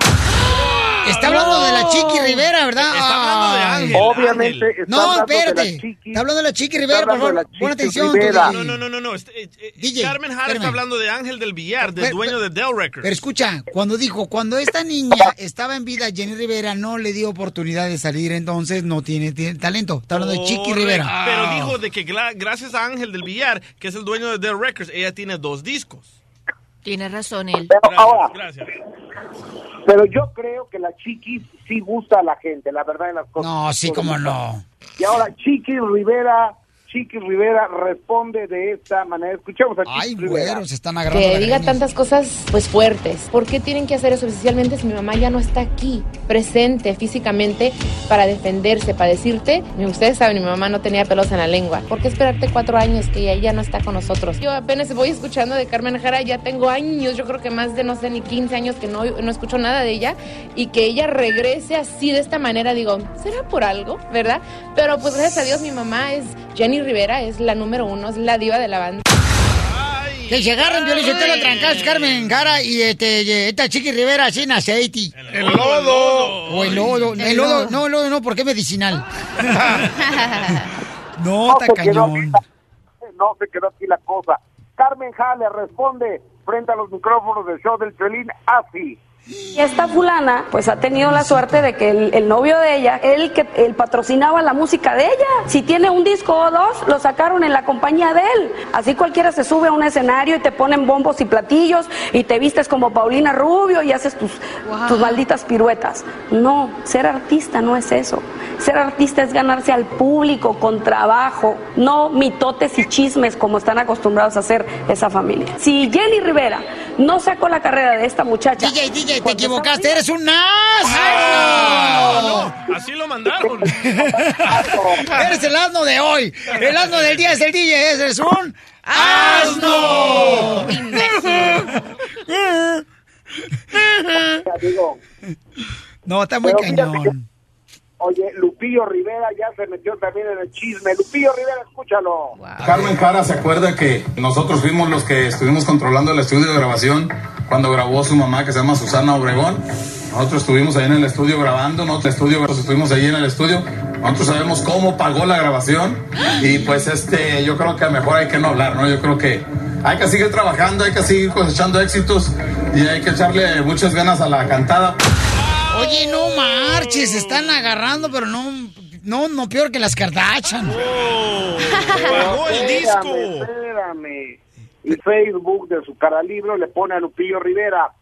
Está hablando de la Chiqui Rivera, ¿verdad? Está hablando de. Ángel, Obviamente Ángel. está No, espérate. Está hablando de la Chiqui Rivera, por favor. Pon atención. No, no, no, no, no. este, eh, eh, DJ, Carmen Jara está hablando de Ángel del Villar, del Pero- dueño de Dell Records. Pero escucha, cuando dijo, cuando esta niña estaba en vida, Jenny Rivera no le dio oportunidad de salir, entonces no tiene, tiene talento. Está hablando de Chiqui. Rivera. Pero dijo de que gracias a Ángel del Villar, que es el dueño de Dell Records, ella tiene dos discos. Tiene razón él. Pero ahora, Gracias. pero yo creo que la Chiquis sí gusta a la gente, la verdad de las cosas. No, sí, cómo no. Y ahora Chiqui Rivera Chiqui Rivera responde de esta manera. Escuchemos a Chiqui Ay, Rivera. güero, se están agarrando que diga tantas cosas pues fuertes. ¿Por qué tienen que hacer eso especialmente si mi mamá ya no está aquí, presente físicamente para defenderse, para decirte? Ustedes saben, mi mamá no tenía pelos en la lengua. ¿Por qué esperarte cuatro años que ella ya no está con nosotros? Yo apenas voy escuchando de Carmen Jara, ya tengo años, yo creo que más de no sé ni 15 años que no, no escucho nada de ella y que ella regrese así de esta manera, digo, ¿será por algo, verdad? Pero pues gracias a Dios mi mamá es Jenny Rivera, es la número uno, es la diva de la banda. Que se agarren, Violín, se te lo trancas, Carmen Gara y este, y esta Chiqui Rivera sin aceite. El lodo. O el lodo. El El lodo, lodo. no, el lodo no, porque es medicinal. *laughs* no, No está aquí cañón. no se quedó aquí la cosa. Carmen Jale responde frente a los micrófonos del show del Piolín así. Y esta fulana, pues ha tenido la suerte de que el, el novio de ella, él que él patrocinaba la música de ella. Si tiene un disco o dos, lo sacaron en la compañía de él. Así cualquiera se sube a un escenario y te ponen bombos y platillos y te vistes como Paulina Rubio y haces tus, tus malditas piruetas. No, ser artista no es eso. Ser artista es ganarse al público con trabajo, no mitotes y chismes como están acostumbrados a hacer esa familia. Si Jenny Rivera no sacó la carrera de esta muchacha. DJ, DJ, te equivocaste, eres un nas. No, no, así lo mandaron. *laughs* Eres el asno de hoy. El asno del día es el DJ, ese es un asno. *laughs* No, está muy Pero cañón. Oye, Lupillo Rivera ya se metió también en el chisme. Lupillo Rivera, escúchalo. Carmen Jara se acuerda que nosotros fuimos los que estuvimos controlando el estudio de grabación cuando grabó su mamá que se llama Susana Obregón. Nosotros estuvimos ahí en el estudio grabando, ¿no? El estudio, nosotros estuvimos ahí en el estudio. Nosotros sabemos cómo pagó la grabación y pues este, yo creo que mejor hay que no hablar, ¿no? Yo creo que hay que seguir trabajando, hay que seguir cosechando éxitos y hay que echarle muchas ganas a la cantada. Oye, no marches, se están agarrando, pero no, no, no peor que las Kardashian. Pagó el disco. Espérame. Y Facebook de su cara libro le pone a Lupillo Rivera.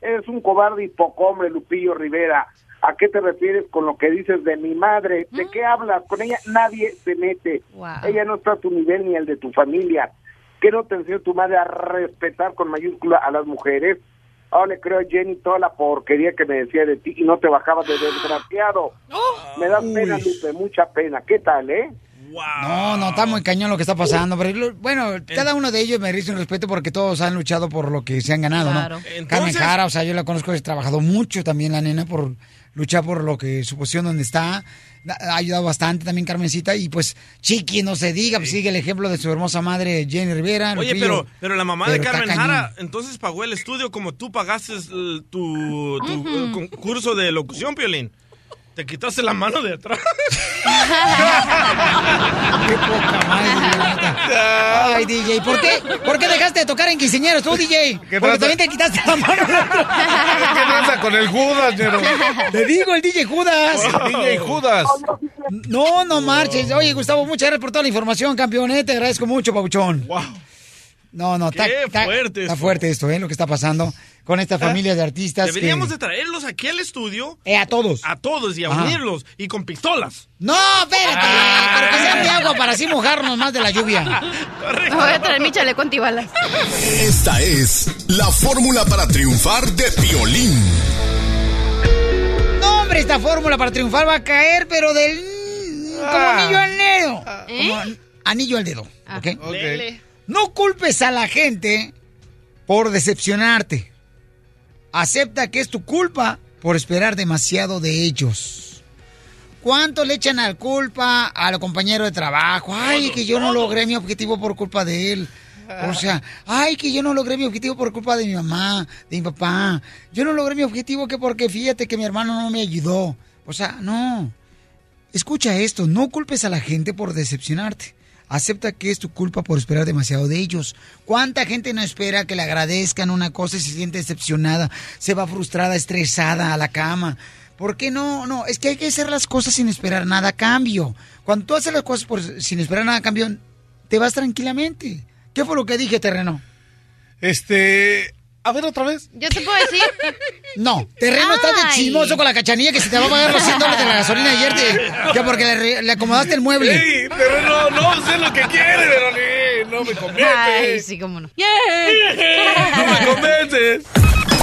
Eres un cobarde y poco hombre, Lupillo Rivera. ¿A qué te refieres con lo que dices de mi madre? ¿De qué hablas? Con ella nadie se mete. Ella no está a tu nivel ni el de tu familia. ¿Qué no te enseñó tu madre a respetar con mayúscula a las mujeres? Ahora le creo a Jenny toda la porquería que me decía de ti y no te bajabas de desgraciado. *gasps* Me da pena, Lupe, mucha pena. ¿Qué tal, eh? No, no, está muy cañón lo que está pasando. Pero bueno, cada uno de ellos merece un respeto porque todos han luchado por lo que se han ganado, Claro. ¿no? Entonces- Carmen Jara, o sea, yo la conozco, ha trabajado mucho también la nena por luchar por lo que su posición donde está. Ha ayudado bastante también Carmencita y pues Chiqui, no se diga, pues, sigue el ejemplo de su hermosa madre Jenny Rivera. Oye, Lupillo. pero, pero la mamá de Pero Carmen. Jara entonces pagó el estudio como tú pagaste el- tu, tu, eh, con- curso de locución, Piolín. Te quitaste la mano de atrás. *laughs* Ay, DJ, ¿por qué, ¿por qué dejaste de tocar en quinceañeros tú, DJ? Porque también te quitaste la mano. ¿Qué tranza con el Judas, ñero? Le digo el DJ Judas. El DJ Judas. No, no marches. Oye, Gustavo, muchas gracias por toda la información, campeón. eh, Te agradezco mucho, Pabuchón. No, no, está, Qué está- fuerte está esto. fuerte esto, ¿eh? Lo que está pasando con esta familia de artistas. Deberíamos que- de traerlos aquí al estudio. Eh, a todos. A todos y a Ajá. unirlos. Y con pistolas. No, espérate, pero que sea de agua para así mojarnos más de la lluvia. *laughs* Me voy a traer mi chaleco antibalas. Esta es la fórmula para triunfar de Piolín. No, hombre, esta fórmula para triunfar va a caer, pero del... como Ah. anillo al dedo. ¿Eh? Como anillo al dedo, ¿ok? Lele. No culpes a la gente por decepcionarte. Acepta que es tu culpa por esperar demasiado de ellos. ¿Cuánto le echan la culpa a los compañeros de trabajo? Ay, que yo no logré mi objetivo por culpa de él. O sea, ay, que yo no logré mi objetivo por culpa de mi mamá, de mi papá. Yo no logré mi objetivo que porque fíjate que mi hermano no me ayudó. O sea, no. Escucha esto, no culpes a la gente por decepcionarte. Acepta que es tu culpa por esperar demasiado de ellos. ¿Cuánta gente no espera que le agradezcan una cosa y se siente decepcionada? Se va frustrada, estresada a la cama. ¿Por qué no? No, es que hay que hacer las cosas sin esperar nada a cambio. Cuando tú haces las cosas por- sin esperar nada a cambio, te vas tranquilamente. ¿Qué fue lo que dije, terreno? Este, A ver, otra vez. ¿Yo te puedo decir? No, terreno estás de Ay. chismoso con la cachanilla que se te va a pagar los 100 dólares de la gasolina ayer te- que porque le, acomodaste el mueble. Sí, pero no, sé lo que quiere, Veroni. No me convence. Ay, sí, cómo no. No me convences.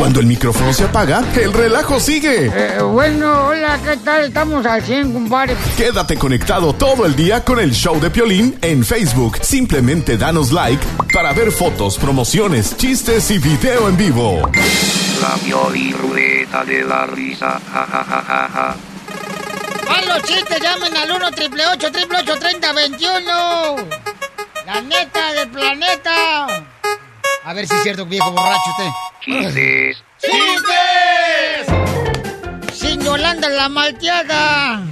Cuando el micrófono se apaga, el relajo sigue. Eh, bueno, hola, ¿qué tal? Estamos al 100, compadre. Quédate conectado todo el día con el show de Piolín en Facebook. Simplemente danos like para ver fotos, promociones, chistes y video en vivo. La Pioli Ruleta de la Risa. Ja, ja, ja, ja, ja. ¡Haz los chistes! ¡Llamen al 1 triple 8 triple 8 30 21! ¡La neta del planeta! A ver si es cierto, viejo borracho usted. Chistes. ¡Chistes! ¡Sin Yolanda la malteada!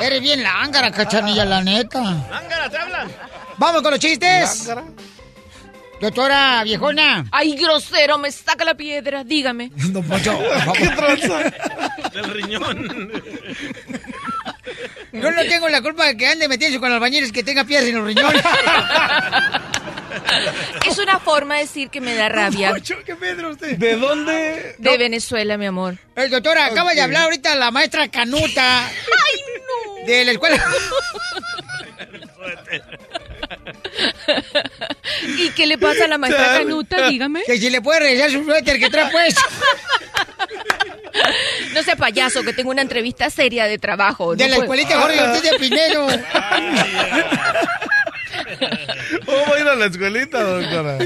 Eres bien lángara, cachanilla, la neta. Lángara, te hablan. ¡Vamos con los chistes! Doctora viejona. Ay, grosero, me saca la piedra, dígame. *laughs* Don Poncho, *laughs* ¿Qué tranza? Del riñón. Yo no tengo la culpa de que ande metiéndose con albañiles que tenga piedras en los riñones. *laughs* *laughs* Es una forma de decir que me da rabia. ¿Qué Pedro usted? ¿De dónde? De Venezuela, mi amor. El doctora, acaba de hablar ahorita la maestra Canuta. *laughs* ¡Ay, no! De la escuela. *laughs* ¿Y qué le pasa a la maestra Canuta? Dígame. Que si le puede regresar su suéter que trae puesto. No sea payaso, que tengo una entrevista seria de trabajo. De no la puedo- escuelita Jorge Ortiz de Pinero. ¿Cómo va a ir a la escuelita, doctora?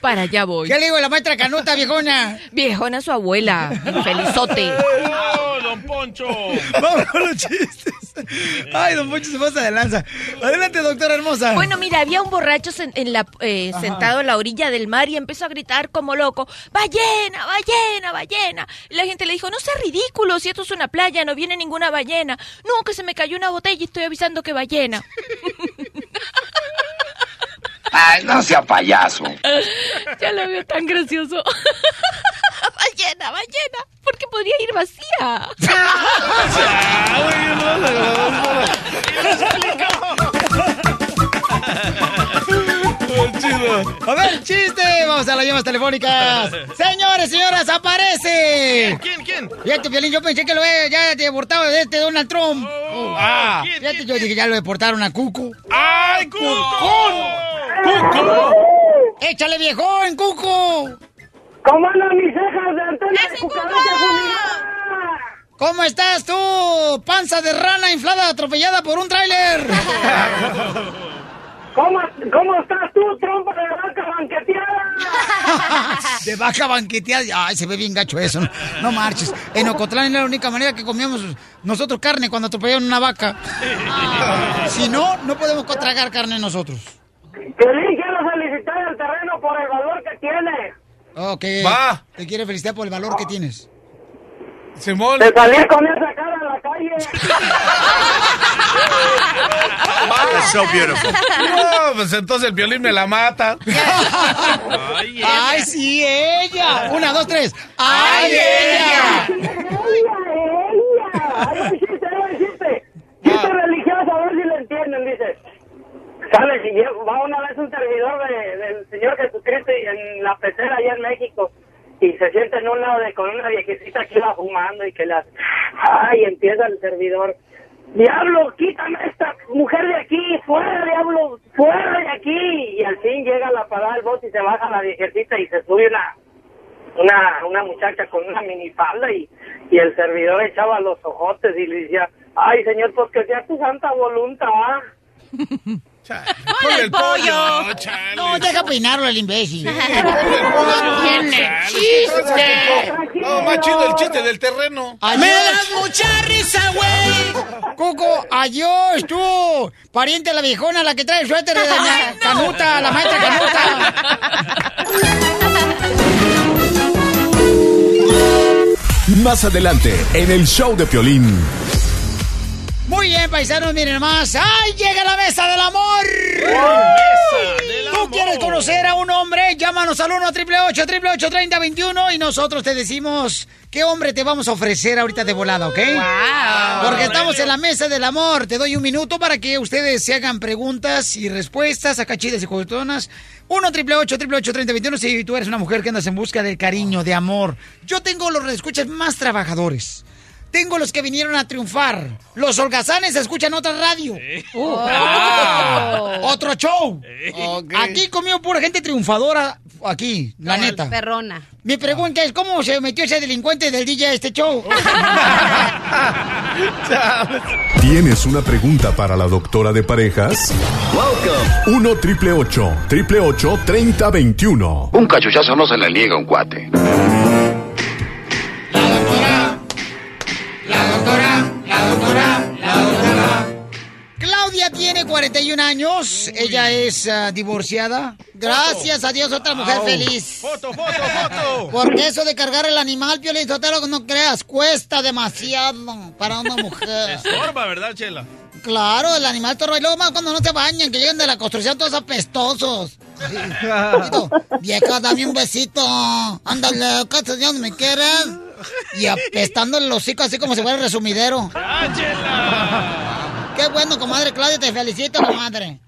Para allá voy. ¿Qué le digo a la maestra Canuta, viejona? Viejona su abuela. Felizote. *laughs* ¡Oh, don Poncho! Vamos con los chistes. Ay, don Poncho se pasa de lanza. Adelante, doctora hermosa. Bueno, mira, había un borracho sen- en la, eh, sentado en la orilla del mar y empezó a gritar como loco, ballena, ballena, ballena. Y la gente le dijo, no sea ridículo, si esto es una playa, no viene ninguna ballena. No, que se me cayó una botella y estoy avisando que ballena. *laughs* Ay, no sea payaso. ya lo veo tan gracioso. *laughs* ballena, ballena, porque podría ir vacía. A ver, chiste. Vamos a las llamas telefónicas. Señores, señoras, aparece. ¿Quién, quién? Fíjate, Violín, yo pensé que lo había ya deportado de este Donald Trump. Ah. Fíjate, yo dije, ya lo deportaron a Cuco. ¡Ay, Cucón! ¡Cuco! ¡Échale, viejón, Cuco! ¿Cómo andan mis cejas de antena de cucaracha? ¿Cómo estás tú? Panza de rana inflada atropellada por un tráiler. *laughs* ¿Cómo, ¿Cómo estás tú, trompa de vaca banqueteada? *laughs* De vaca banqueteada. Ay, se ve bien gacho eso. No, No marches. En Ocotlán es la única manera que comíamos nosotros carne cuando atropellaron una vaca. Si no, no podemos tragar carne nosotros. Piolín, quiero felicitar al terreno por el valor que tiene. Ok. Va. Te quiere felicitar por el valor que tienes. Simón. De salir con esa cara a la calle. That's so beautiful. No, pues entonces el violín me la mata. Ay, ¡Ay, sí, ella! Una, dos, tres. ¡Ay, ella! ¡Ella, ella! Ahí va el chiste, ahí va el chiste. Chiste religioso, a ver si lo entienden, dice. Sale, si va una vez un servidor de- del Señor Jesucristo y en la pecera allá en México y se sienta en un lado de con una viejecita que iba fumando y que las... ¡Ay! Empieza el servidor. ¡Diablo, quítame esta mujer de aquí! ¡Fuera, diablo! ¡Fuera de aquí! Y al fin llega la parada del bote y se baja la viejecita y se sube una una, una muchacha con una minifalda y, y el servidor echaba los ojotes y le decía, ay señor, pues que sea tu santa voluntad. *laughs* Con el pollo. No, deja peinarlo el imbécil. tiene chiste. No, más chido el chiste del terreno. ¡Me das mucha risa, güey! Cuco, adiós, tú. Pariente la viejona, la que trae el suéter de doña *laughs* Canuta, la maestra Canuta. Más adelante, en el show de Piolín. Muy bien, paisanos, miren más. ¡Ay, llega la mesa del amor! Mesa del ¿Tú quieres conocer a un hombre, llámanos al 1 888 3021 y nosotros te decimos qué hombre te vamos a ofrecer ahorita de volada, ¿ok? Porque estamos en la mesa del amor. Te doy un minuto para que ustedes se hagan preguntas y respuestas acá chidas y cotonas. 1 888 3021 si tú eres una mujer que andas en busca de cariño, de amor. Yo tengo los escuchas más trabajadores. Tengo los que vinieron a triunfar. Los holgazanes escuchan otra radio. Oh. Otro show. Aquí comió pura gente triunfadora. Aquí, la neta. Perrona. Mi pregunta es, ¿cómo se metió ese delincuente del DJ a este show? *laughs* *laughs* ¿Tienes una pregunta para la doctora de parejas? 1 triple 8 triple 8 3021. Un cachuchazo no se le niega a un cuate. 41 años. Ella es ah, divorciada. Gracias a Dios, otra mujer Au. feliz. Foto, foto, foto. Porque eso de cargar el animal, Piolín Sotelo, no creas, cuesta demasiado para una mujer. *laughs* Estorba, ¿verdad, Chela? Claro, el animal torba. Y luego más cuando no se bañan, que llegan de la construcción todos apestosos. *laughs* Vieja, dame un besito. Ándale, ¿qué Dios me quieres? Y apestando el hocico así como si fuera el resumidero. Qué bueno, comadre Claudia, te felicito, comadre.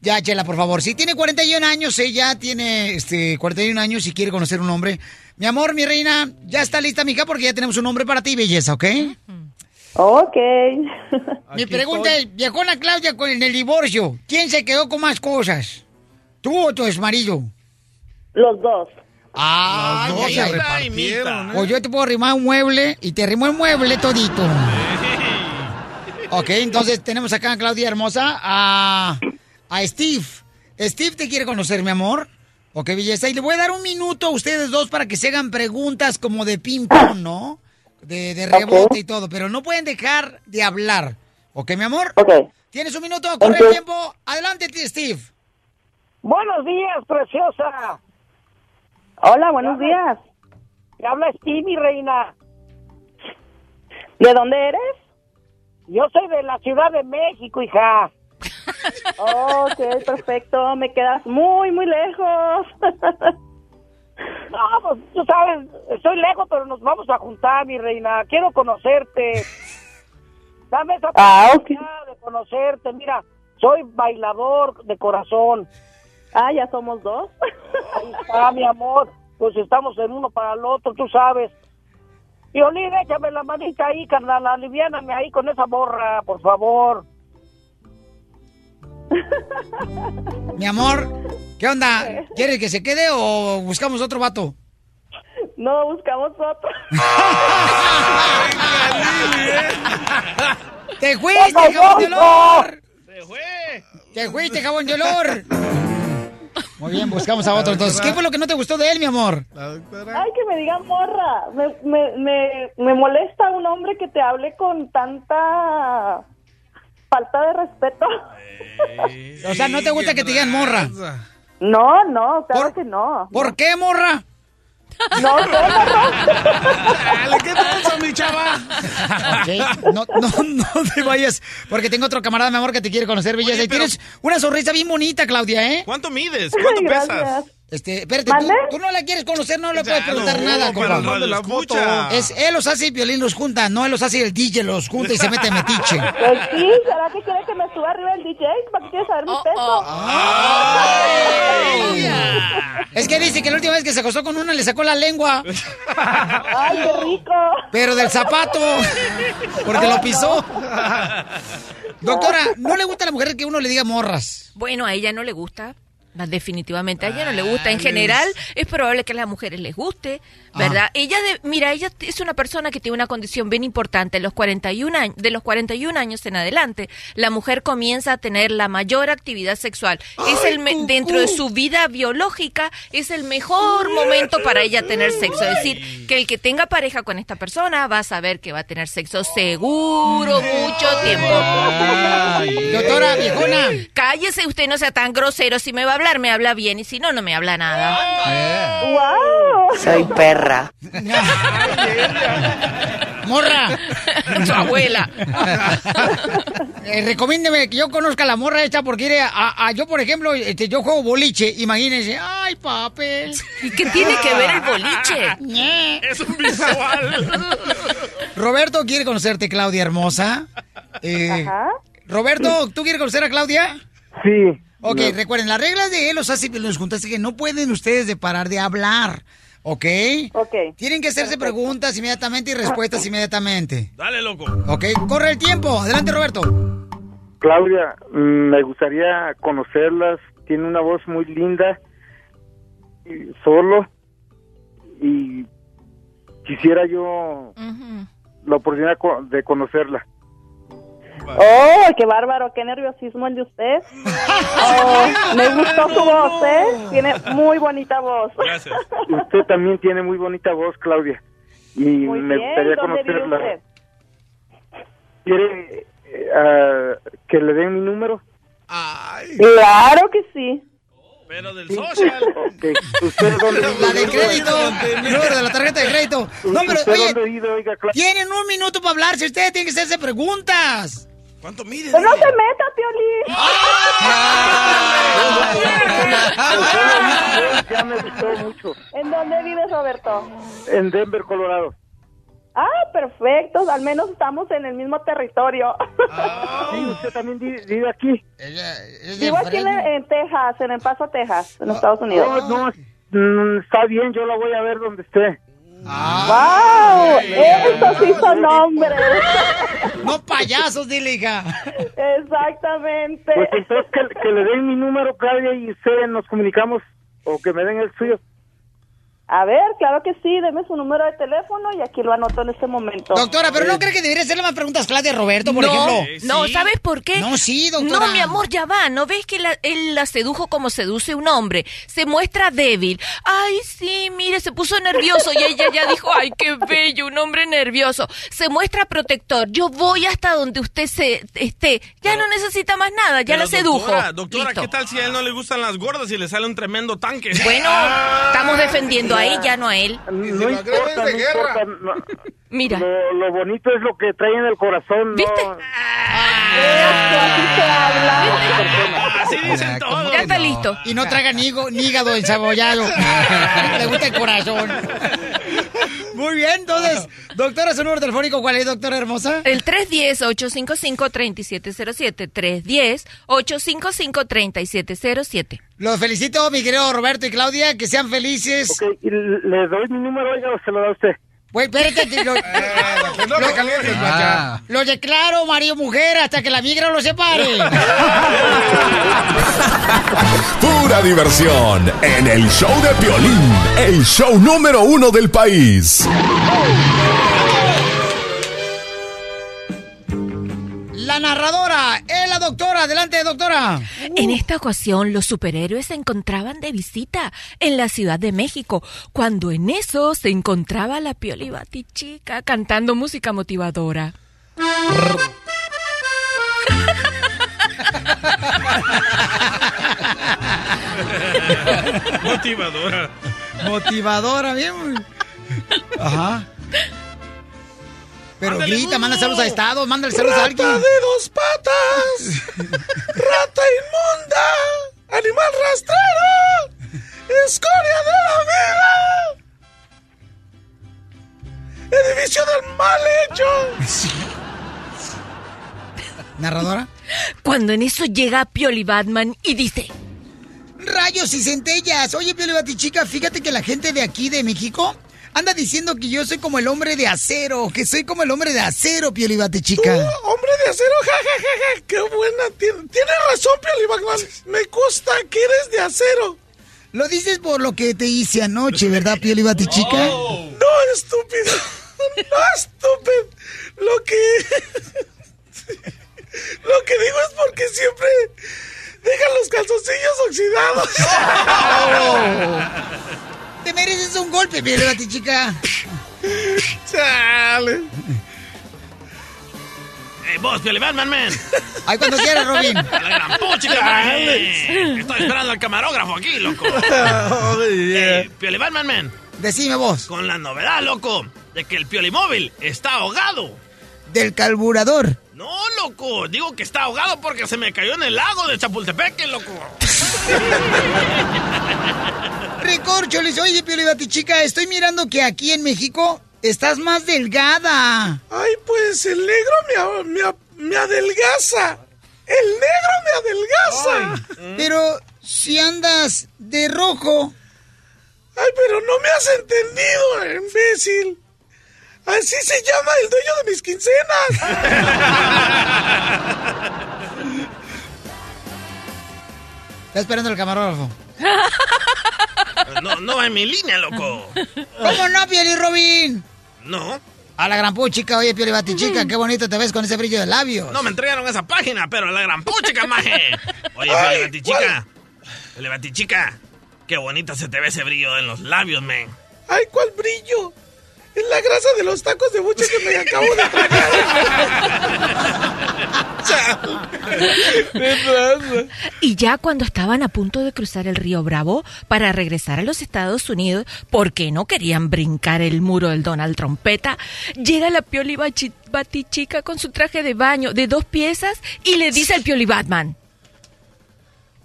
Ya, Chela, por favor. Si tiene 41 años, ella tiene este, 41 años y quiere conocer un hombre. Mi amor, mi reina, ya está lista, mija, porque ya tenemos un hombre para ti, belleza, ¿ok? Ok. *laughs* Mi pregunta es, viejona Claudia, con el divorcio, ¿quién se quedó con más cosas? ¿Tú o tu exmarido? Los dos. Ah, Los dos ay, se ay. repartieron, ¿eh? O yo te puedo arrimar un mueble y te arrimo el mueble todito. Ok, entonces tenemos acá, Claudia hermosa, a, a Steve. Steve te quiere conocer, mi amor. Ok, belleza. Y le voy a dar un minuto a ustedes dos para que se hagan preguntas como de ping-pong, ¿no? De, de rebote y todo, pero no pueden dejar de hablar. ¿Ok, mi amor? Ok. Tienes un minuto, corre el tiempo. Adelante, Steve. Buenos días, preciosa. Hola, buenos días. Te habla Steve, mi reina. ¿De dónde eres? Yo soy de la Ciudad de México, hija. *laughs* Ok, perfecto. Me quedas muy, muy lejos. *laughs* No, pues tú sabes, estoy lejos, pero nos vamos a juntar, mi reina. Quiero conocerte. Dame esa Ah, oportunidad de conocerte. Mira, soy bailador de corazón. Ah, ya somos dos. Ahí está, mi amor. Pues estamos en uno para el otro, tú sabes. Violín, échame la manita ahí, carnal. Aliviáname ahí con esa borra, por favor. Mi amor, ¿qué onda? *laughs* ¿Quieres que se quede o buscamos otro vato? No, buscamos otro. *laughs* ¡Te fuiste, jabón de olor! ¡Se fue! ¡Te fuiste, jabón de olor! Muy bien, buscamos a otro. Entonces, ¿qué fue lo que no te gustó de él, mi amor? Ay, que me digan morra. Me, me, me, me molesta un hombre que te hable con tanta falta de respeto. O sea, ¿no te gusta que te digan morra? No, no, claro que no. ¿Por qué, morra? No, sé, Dale, ¿qué pasa, mi chava? Ok, No, no, no te vayas, porque tengo otro camarada, mi amor, que te quiere conocer, belleza. Y tienes una sonrisa bien bonita, Claudia, ¿eh? ¿Cuánto mides? ¿Cuánto pesas? Este, espérate, tú, tú no la quieres conocer, no le puedes preguntar no, nada, pero mande la foto. Es, él los hace y Violín los junta, no él los hace y el DJ los junta y se mete metiche. *laughs* Pues sí, ¿será que quiere que me suba arriba el DJ? ¿Para qué quieres saber mi peso? *laughs* Es que dice que la última vez que se acostó con una le sacó la lengua. ¡Ay, qué rico! Pero del zapato, porque lo pisó. *laughs* Doctora, ¿no le gusta a la mujer que uno le diga morras? Bueno, a ella no le gusta. Más definitivamente a ella no le gusta. En general, es probable que a las mujeres les guste, ¿verdad? Ella, de, mira, ella es una persona que tiene una condición bien importante. Los 41 años, de los 41 años en adelante, la mujer comienza a tener la mayor actividad sexual. es el me- dentro de su vida biológica es el mejor momento para ella tener sexo. Es decir, que el que tenga pareja con esta persona va a saber que va a tener sexo seguro mucho tiempo. Doctora, viejona. Cállese, usted no sea tan grosero. Si me va a hablar, me habla bien. Y si no, no me habla nada. ¡Wow! Soy perra. *laughs* Morra. Su abuela. Eh, recomiéndeme que yo conozca a la morra esta porque mire, a, a- yo, por ejemplo, este, yo juego boliche. Imagínense. Ay, papel. ¿Y qué tiene que ver el boliche? *laughs* Es un visual. Roberto quiere conocerte, Claudia hermosa. Eh, Roberto, ¿tú quieres conocer a Claudia? Sí. Ok, No. recuerden, las reglas de Los Hace nos juntas es que no pueden ustedes de parar de hablar, ¿ok? Ok. Tienen que hacerse preguntas inmediatamente y respuestas *laughs* inmediatamente. Dale, loco. Ok, corre el tiempo. Adelante, Roberto. Claudia, mm, me gustaría conocerlas. Tiene una voz muy linda. Y solo. Y quisiera yo la oportunidad de conocerla. ¡Oh, qué bárbaro! ¡Qué nerviosismo el de usted! Oh, me gustó su voz, ¿eh? Tiene muy bonita voz. Gracias. Usted también tiene muy bonita voz, Claudia. Y Muy me bien, gustaría ¿dónde vive conocerla. usted? ¿Quiere ah, que le den mi número? Claro que sí. Pero del social. La de crédito. Número de la tarjeta de crédito. No, pero ¿Usted oye, tienen un minuto para hablar. Si ustedes tienen que hacerse preguntas. ¿Cuánto mide? ¡Pero no se meta, Piolín! Ya me gustó mucho. ¿En dónde vives, Roberto? En Denver, Colorado. Ah, perfecto. Al menos estamos en el mismo territorio. Sí, usted también vi- vive aquí. Vivo aquí en, en Texas, en El Paso, Texas, en Estados Unidos. No, no, mm, está bien, yo la voy a ver donde esté. ¡Wow! ¡Eso sí son hombres! No payasos, dile, hija. Exactamente. Pues entonces que, que le den mi número, Claudia, y usted nos comunicamos, o que me den el suyo. A ver, claro que sí, deme su número de teléfono y aquí lo anoto en este momento. Doctora, pero ¿no cree que debería hacerle más preguntas Claudia Roberto, por no, ejemplo? no, ¿sabes por qué? No, sí, doctora. No, mi amor, ya va. ¿No ves que la- él la sedujo como seduce un hombre? Se muestra débil. Ay, sí, mire, se puso nervioso y ella ya dijo, ay, qué bello, un hombre nervioso. Se muestra protector. Yo voy hasta donde usted se esté. Ya no necesita más nada, ya la sedujo. Doctora, doctora. ¿qué tal si a él no le gustan las gordas y le sale un tremendo tanque? Bueno, estamos defendiendo a ella, no a él. No importa, no importa. no. Mira. Lo, lo bonito es lo que trae en el corazón, ¿Viste? Así dicen todos. Ya está listo. Y no traga ni, higo- ni hígado ensabollado. *laughs* Le gusta el corazón. Muy bien, entonces, doctora, su número telefónico, ¿cuál es, doctora hermosa? El 310-855-3707. 310-855-3707. Los felicito, mi querido Roberto y Claudia, que sean felices. Ok, y ¿Le doy mi número, oiga, o se lo da usted? Güey, espérate, te lo, no te calientes, Ah. lo declaro marido mujer hasta que la migra lo separe. *laughs* Pura diversión en el show de Piolín, el show número uno del país. La narradora es la doctora. Adelante, doctora. En esta ocasión, los superhéroes se encontraban de visita en la Ciudad de México, cuando en eso se encontraba la Pioli Batichica cantando música motivadora. Motivadora. Motivadora, bien. Ajá. Pero grita, manda saludos a Estados, mándale saludos a alguien. Rata de dos patas, *laughs* rata inmunda, animal rastrero, escoria de la vida, edificio del mal hecho. *laughs* ¿Narradora? Cuando en eso llega Pioli Batman y dice... Rayos y centellas. Oye, Pio Batichica, fíjate que la gente de aquí de México anda diciendo que yo soy como el hombre de acero, que soy como el hombre de acero, Pio Batichica. Hombre de acero, jajajaja, qué buena. Tien- Tienes razón, Pioli Batman. Me gusta que eres de acero. Lo dices por lo que te hice anoche, ¿verdad, Pio Batichica? No, estúpido. *laughs* No, estúpido. Lo que. *laughs* Lo que digo es porque siempre dejan los calzoncillos oxidados. *laughs* Te mereces un golpe, Pio Batichica. *laughs* Chale. ¡Eh, vos, Pioli Batman, man! Ay, cuando quieras, Robin. ¡A *laughs* la gran puchica, man! Estoy esperando al camarógrafo aquí, loco. *laughs* Oh, Eh, Pioli Batman, man. Decime vos. Con la novedad, loco, de que el piolimóvil está ahogado. Del carburador. No, loco, digo que está ahogado porque se me cayó en el lago de Chapultepec, loco. Recorcholis, oye, Pioli Batichica, estoy mirando que aquí en México estás más delgada. Ay, pues el negro me, me adelgaza. El negro me adelgaza. Pero si andas de rojo. Ay, pero no me has entendido, imbécil. Así se llama el dueño de mis quincenas. *laughs* Está esperando el camarógrafo. *laughs* No, no en mi línea, loco. ¿Cómo no, Pioli Robin? No, A la gran puchica, oye, Pioli Batichica, qué bonito te ves con ese brillo de labios. no me entregaron esa página, pero la gran puchica, maje. Oye, Ay, Pelebatichica. Pelebatichica. Qué bonita se te ve ese brillo en los labios, men. Ay, ¿cuál brillo? Es la grasa de los tacos de buche que me acabo de tragar. Y ya cuando estaban a punto de cruzar el río Bravo para regresar a los Estados Unidos, porque no querían brincar el muro del Donald Trompeta, llega la Pioli Batichica con su traje de baño de dos piezas y le dice al Pioli Batman.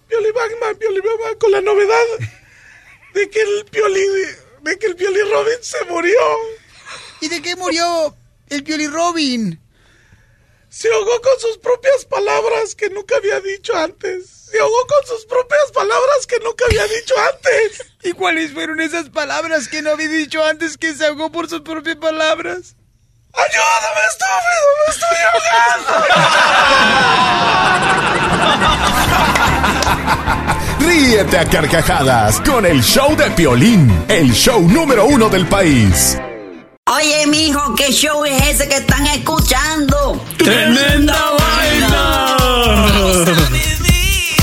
Pioli Batman, Pioli Batman, con la novedad de que el Pioli, de que el Pioli Robin se murió. ¿Y de qué murió el Pioli Robin? Se ahogó con sus propias palabras que nunca había dicho antes. Se ahogó con sus propias palabras que nunca había dicho antes. *laughs* ¿Y cuáles fueron esas palabras que no había dicho antes que se ahogó por sus propias palabras? ¡Ayúdame, estúpido! ¡Me estoy *laughs* Ríete a carcajadas con el show de Piolín, el show número uno del país. Oye, mijo, ¿qué show es ese que están escuchando? ¡Tremenda vaina!